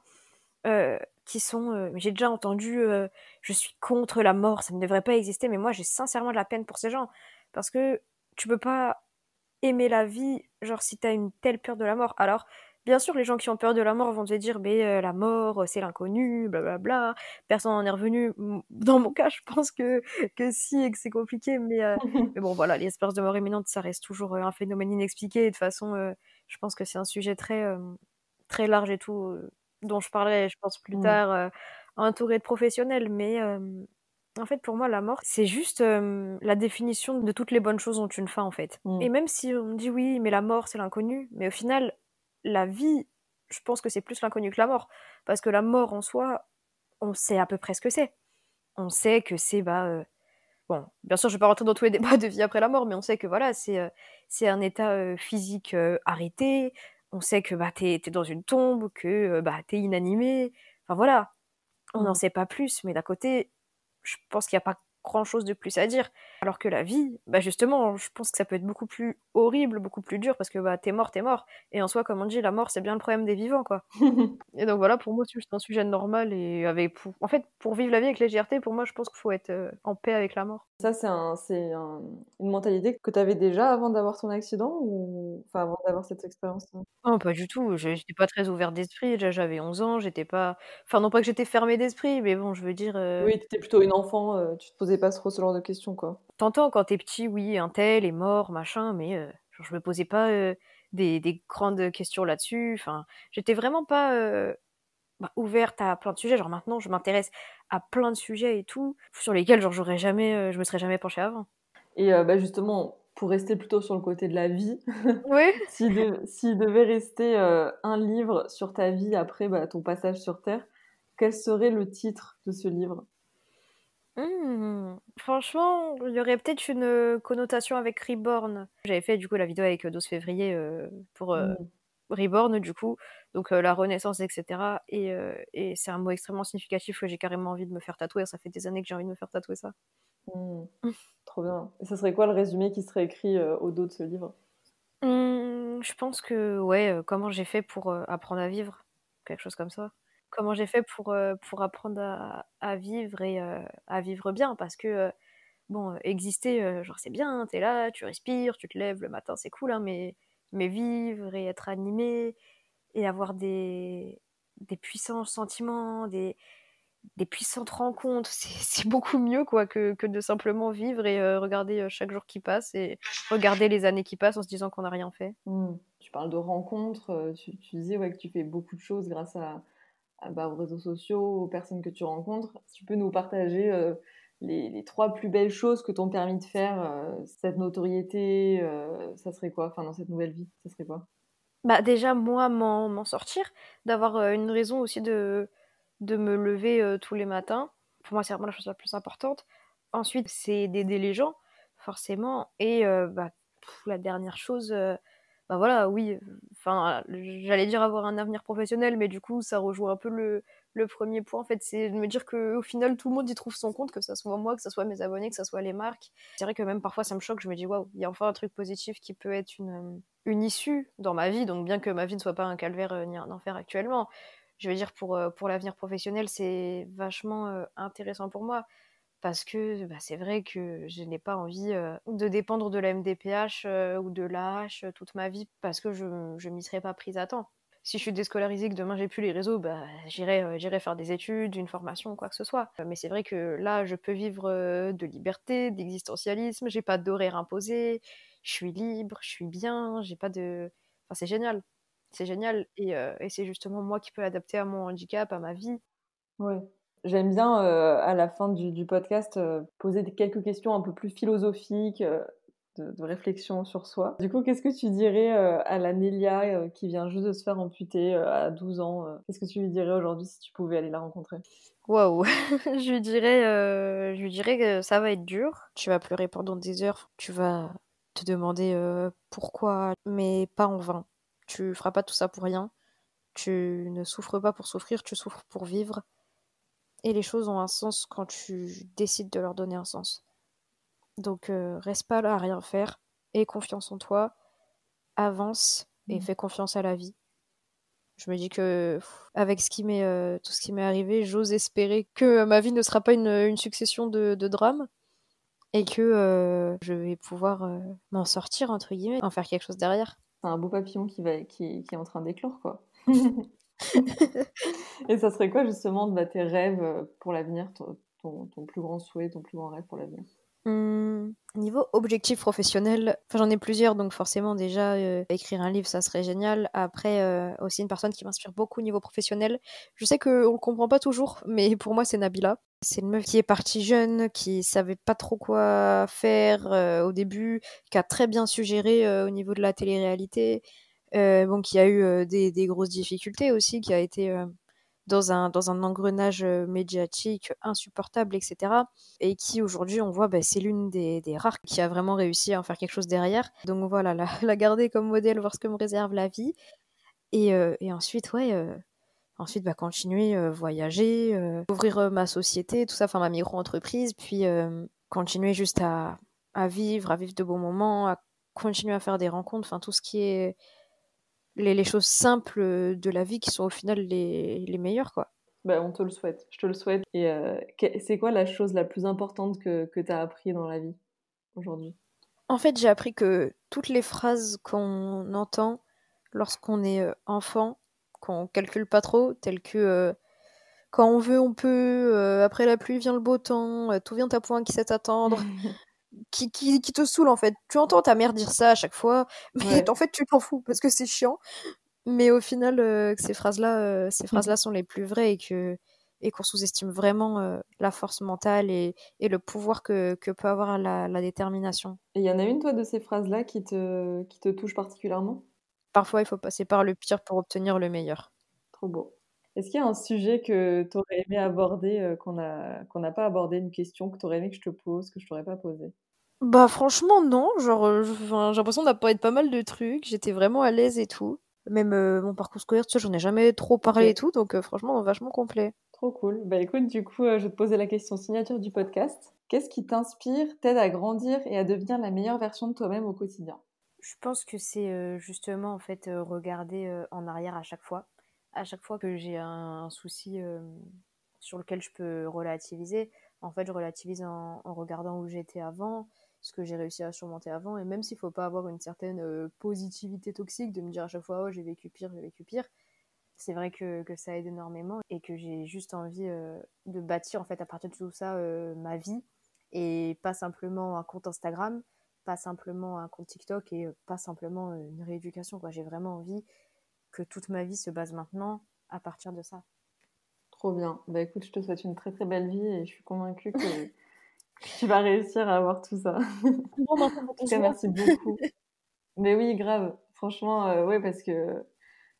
qui sont, j'ai déjà entendu, je suis contre la mort, ça ne devrait pas exister, mais moi j'ai sincèrement de la peine pour ces gens parce que tu peux pas aimer la vie, genre si t'as une telle peur de la mort. Alors, bien sûr, les gens qui ont peur de la mort vont te dire, mais la mort, c'est l'inconnu, blablabla, personne n'en est revenu. Dans mon cas, je pense que, que si et que c'est compliqué, mais, euh, mais bon, voilà, l'espérance de mort imminente, ça reste toujours un phénomène inexpliqué. Et de toute façon, je pense que c'est un sujet très, très large et tout, dont je parlerai, je pense, plus tard, entouré de professionnels, mais en fait, pour moi, la mort, c'est juste la définition de toutes les bonnes choses ont une fin, en fait. Mm. Et même si on me dit oui, mais la mort, c'est l'inconnu, mais au final, la vie, je pense que c'est plus l'inconnu que la mort. Parce que la mort en soi, on sait à peu près ce que c'est. On sait que c'est, bah. Bon, bien sûr, je vais pas rentrer dans tous les débats de vie après la mort, mais on sait que voilà, c'est c'est un état physique arrêté. On sait que bah, t'es es dans une tombe, que bah, t'es inanimé. Enfin voilà, on n'en mm. sait pas plus, mais d'un côté, je pense qu'il n'y a pas grand chose de plus à dire. Alors que la vie, bah justement, je pense que ça peut être beaucoup plus horrible, beaucoup plus dur, parce que bah t'es mort, t'es mort. Et en soi, comme on dit, la mort, c'est bien le problème des vivants, quoi. et donc voilà, pour moi, c'est un sujet normal. Et avec, pour... en fait, pour vivre la vie avec légèreté, pour moi, je pense qu'il faut être euh, en paix avec la mort. Ça, c'est un, un, une mentalité que tu avais déjà avant d'avoir ton accident, ou enfin avant d'avoir cette expérience Non, pas du tout. J'étais pas très ouverte d'esprit. Déjà, j'avais 11 ans. J'étais pas. Enfin, non pas que j'étais fermée d'esprit, mais bon, je veux dire. Euh oui, t'étais plutôt une enfant. Euh, tu te posais pas trop ce genre de questions, quoi. T'entends quand t'es petit, oui, un tel est mort, machin, mais euh, je me posais pas euh, des, des, grandes questions là-dessus. Enfin, j'étais vraiment pas euh, bah, ouverte à plein de sujets. Genre maintenant, je m'intéresse à plein de sujets et tout, sur lesquels genre j'aurais jamais, je me serais jamais penchée avant. Et bah, justement, pour rester plutôt sur le côté de la vie, oui. s'il devait rester un livre sur ta vie après bah, ton passage sur Terre, quel serait le titre de ce livre? Mmh. Franchement, il y aurait peut-être une euh, connotation avec Reborn. J'avais fait du coup la vidéo avec 12 euh, février euh, pour mmh. Reborn du coup, donc la renaissance, etc. Et, et c'est un mot extrêmement significatif que j'ai carrément envie de me faire tatouer. Ça fait des années que j'ai envie de me faire tatouer ça. Mmh. Trop bien. Et ça serait quoi le résumé qui serait écrit au dos de ce livre? Je pense que, ouais, comment j'ai fait pour apprendre à vivre, quelque chose comme ça comment j'ai fait pour, euh, pour apprendre à, vivre et euh, à vivre bien parce que euh, bon exister genre c'est bien t'es là tu respires tu te lèves le matin c'est cool hein, mais mais vivre et être animé et avoir des des puissants sentiments des des puissantes rencontres, c'est beaucoup mieux quoi que, que, de simplement vivre et regarder chaque jour qui passe et regarder les années qui passent en se disant qu'on n'a rien fait. Mmh. Tu parles de rencontres, tu, tu, disais ouais, que tu fais beaucoup de choses grâce à, bah, aux réseaux sociaux, aux personnes que tu rencontres. Tu peux nous partager euh, les, les, trois plus belles choses que t'ont permis de faire euh, cette notoriété, euh, ça serait quoi? Enfin, dans cette nouvelle vie, ça serait quoi? Bah déjà, moi, m'en sortir, d'avoir une raison aussi de, de me lever tous les matins. Pour moi, c'est vraiment la chose la plus importante. Ensuite, c'est d'aider les gens, forcément. Et bah, la dernière chose, bah voilà, oui, enfin, j'allais dire avoir un avenir professionnel, mais du coup, ça rejoint un peu le, le premier point, en fait, c'est de me dire qu'au final, tout le monde y trouve son compte, que ce soit moi, que ce soit mes abonnés, que ce soit les marques. C'est vrai que même parfois, ça me choque, je me dis, waouh, il y a enfin un truc positif qui peut être une, une issue dans ma vie, donc bien que ma vie ne soit pas un calvaire ni un enfer actuellement, je veux dire, pour, pour l'avenir professionnel, c'est vachement intéressant pour moi parce que bah, c'est vrai que je n'ai pas envie de dépendre de la MDPH ou de l'AH toute ma vie parce que je ne m'y serais pas prise à temps. Si je suis déscolarisée, que demain j'ai plus les réseaux, bah, j'irai, faire des études, une formation, quoi que ce soit. Mais c'est vrai que là, je peux vivre de liberté, d'existentialisme, j'ai pas d'horaire imposé, je suis libre, je suis bien, j'ai pas de. Enfin, c'est génial. C'est génial. Et, et c'est justement moi qui peux l'adapter à mon handicap, à ma vie. Ouais. J'aime bien, euh, à la fin du, podcast, euh, poser quelques questions un peu plus philosophiques, euh, de, réflexion sur soi. Du coup, qu'est-ce que tu dirais à la Nélia qui vient juste de se faire amputer à 12 ans Qu'est-ce que tu lui dirais aujourd'hui si tu pouvais aller la rencontrer? Waouh Je lui dirais, je lui dirais que ça va être dur. Tu vas pleurer pendant des heures. Tu vas te demander pourquoi, mais pas en vain. Tu feras pas tout ça pour rien. Tu ne souffres pas pour souffrir, tu souffres pour vivre. Et les choses ont un sens quand tu décides de leur donner un sens. Donc euh, reste pas là à rien faire, aie confiance en toi, avance et mmh. fais confiance à la vie. Je me dis que avec ce qui m'est, euh, tout ce qui m'est arrivé, j'ose espérer que ma vie ne sera pas une, succession de, drames et que euh, je vais pouvoir m'en sortir entre guillemets, en faire quelque chose derrière. C'est un beau papillon qui, va, qui, qui est en train d'éclore quoi. Et ça serait quoi justement bah, tes rêves euh, pour l'avenir, ton, plus grand souhait, ton plus grand rêve pour l'avenir? Mmh, Niveau objectif professionnel, j'en ai plusieurs, donc forcément déjà euh, écrire un livre, ça serait génial. Après, euh, aussi une personne qui m'inspire beaucoup au niveau professionnel. Je sais qu'on le comprend pas toujours, mais pour moi c'est Nabila. C'est une meuf qui est partie jeune, qui savait pas trop quoi faire au début, qui a très bien suggéré au niveau de la télé-réalité, bon, qui a eu euh, des, grosses difficultés aussi, qui a été euh, dans un, dans un engrenage médiatique insupportable, etc. Et qui aujourd'hui, on voit, bah, c'est l'une des, rares qui a vraiment réussi à en faire quelque chose derrière. Donc voilà, la, garder comme modèle, voir ce que me réserve la vie. Et, ensuite, ouais, ensuite, bah, continuer, voyager, ouvrir ma société, tout ça, enfin ma micro-entreprise, puis continuer juste à, à vivre, à vivre de bons moments, à continuer à faire des rencontres, enfin tout ce qui est les, choses simples de la vie qui sont au final les, les meilleures, quoi. Bah, on te le souhaite, je te le souhaite. Et euh, c'est quoi la chose la plus importante que, que tu as appris dans la vie aujourd'hui? En fait, j'ai appris que toutes les phrases qu'on entend lorsqu'on est euh, enfant, qu'on calcule pas trop, telles que euh, quand on veut, on peut, après la pluie vient le beau temps, tout vient à point qui sait attendre, qui, qui, qui, te saoule en fait. Tu entends ta mère dire ça à chaque fois, mais en fait tu t'en fous parce que c'est chiant. Mais au final, euh, ces phrases-là, euh, ces mmh. phrases-là sont les plus vraies et que et qu'on sous-estime vraiment euh, la force mentale et, et le pouvoir que, que, peut avoir la, la détermination. Et il y en a une, toi, de ces phrases-là qui te, qui te touche particulièrement? Parfois, il faut passer par le pire pour obtenir le meilleur. Trop beau. Est-ce qu'il y a un sujet que tu aurais aimé aborder, qu'on n'a qu'on n'a pas abordé, une question que tu aurais aimé que je te pose, que je t'aurais pas posée? Bah franchement non, genre euh, j'ai l'impression d'avoir parlé de pas mal de trucs, j'étais vraiment à l'aise et tout. Même euh, mon parcours scolaire, tu sais, j'en ai jamais trop parlé et tout, donc euh, franchement vachement complet. Trop cool. Bah écoute, du coup, je vais te poser la question signature du podcast. Qu'est-ce qui t'inspire, t'aide à grandir et à devenir la meilleure version de toi-même au quotidien? Je pense que c'est justement en fait regarder en arrière à chaque fois. À chaque fois que j'ai un, souci sur lequel je peux relativiser, en fait je relativise en regardant où j'étais avant, ce que j'ai réussi à surmonter avant. Et même s'il faut pas avoir une certaine euh, positivité toxique, de me dire à chaque fois, oh, j'ai vécu pire, j'ai vécu pire, c'est vrai que, que, ça aide énormément et que j'ai juste envie euh, de bâtir en fait à partir de tout ça euh, ma vie et pas simplement un compte Instagram, pas simplement un compte TikTok et pas simplement une rééducation. J'ai vraiment envie que toute ma vie se base maintenant à partir de ça. Trop bien. Bah écoute, je te souhaite une très très belle vie et je suis convaincue que tu vas réussir à avoir tout ça. merci beaucoup. Mais oui, grave. Franchement, euh, ouais, parce que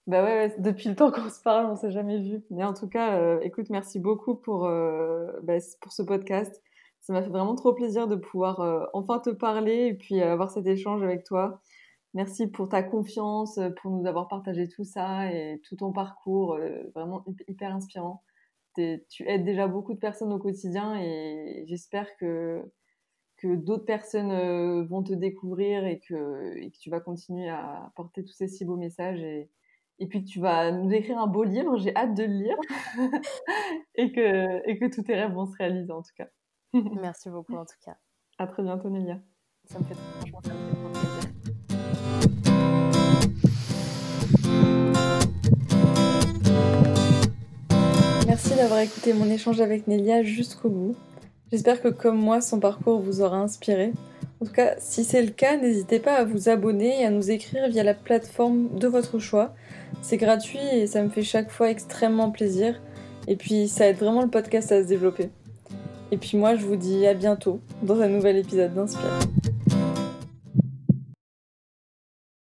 bah ouais, depuis le temps qu'on se parle, on s'est jamais vu. Mais en tout cas, euh, écoute, merci beaucoup pour, euh, bah, pour ce podcast. Ça m'a fait vraiment trop plaisir de pouvoir enfin te parler et puis avoir cet échange avec toi. Merci pour ta confiance, pour nous avoir partagé tout ça et tout ton parcours, vraiment hyper inspirant. Tu aides déjà beaucoup de personnes au quotidien et j'espère que que d'autres personnes euh, vont te découvrir et que, et que tu vas continuer à porter tous ces si beaux messages et, et puis que tu vas nous écrire un beau livre, j'ai hâte de le lire et, que, et que tous tes rêves vont se réaliser en tout cas. Merci beaucoup en tout cas. À très bientôt Nélia. Ça me fait franchement ça me fait Merci d'avoir écouté mon échange avec Nélia jusqu'au bout. J'espère que comme moi, son parcours vous aura inspiré. En tout cas, si c'est le cas, n'hésitez pas à vous abonner et à nous écrire via la plateforme de votre choix. C'est gratuit et ça me fait chaque fois extrêmement plaisir. Et puis ça aide vraiment le podcast à se développer. Et puis moi, je vous dis à bientôt dans un nouvel épisode d'Inspire.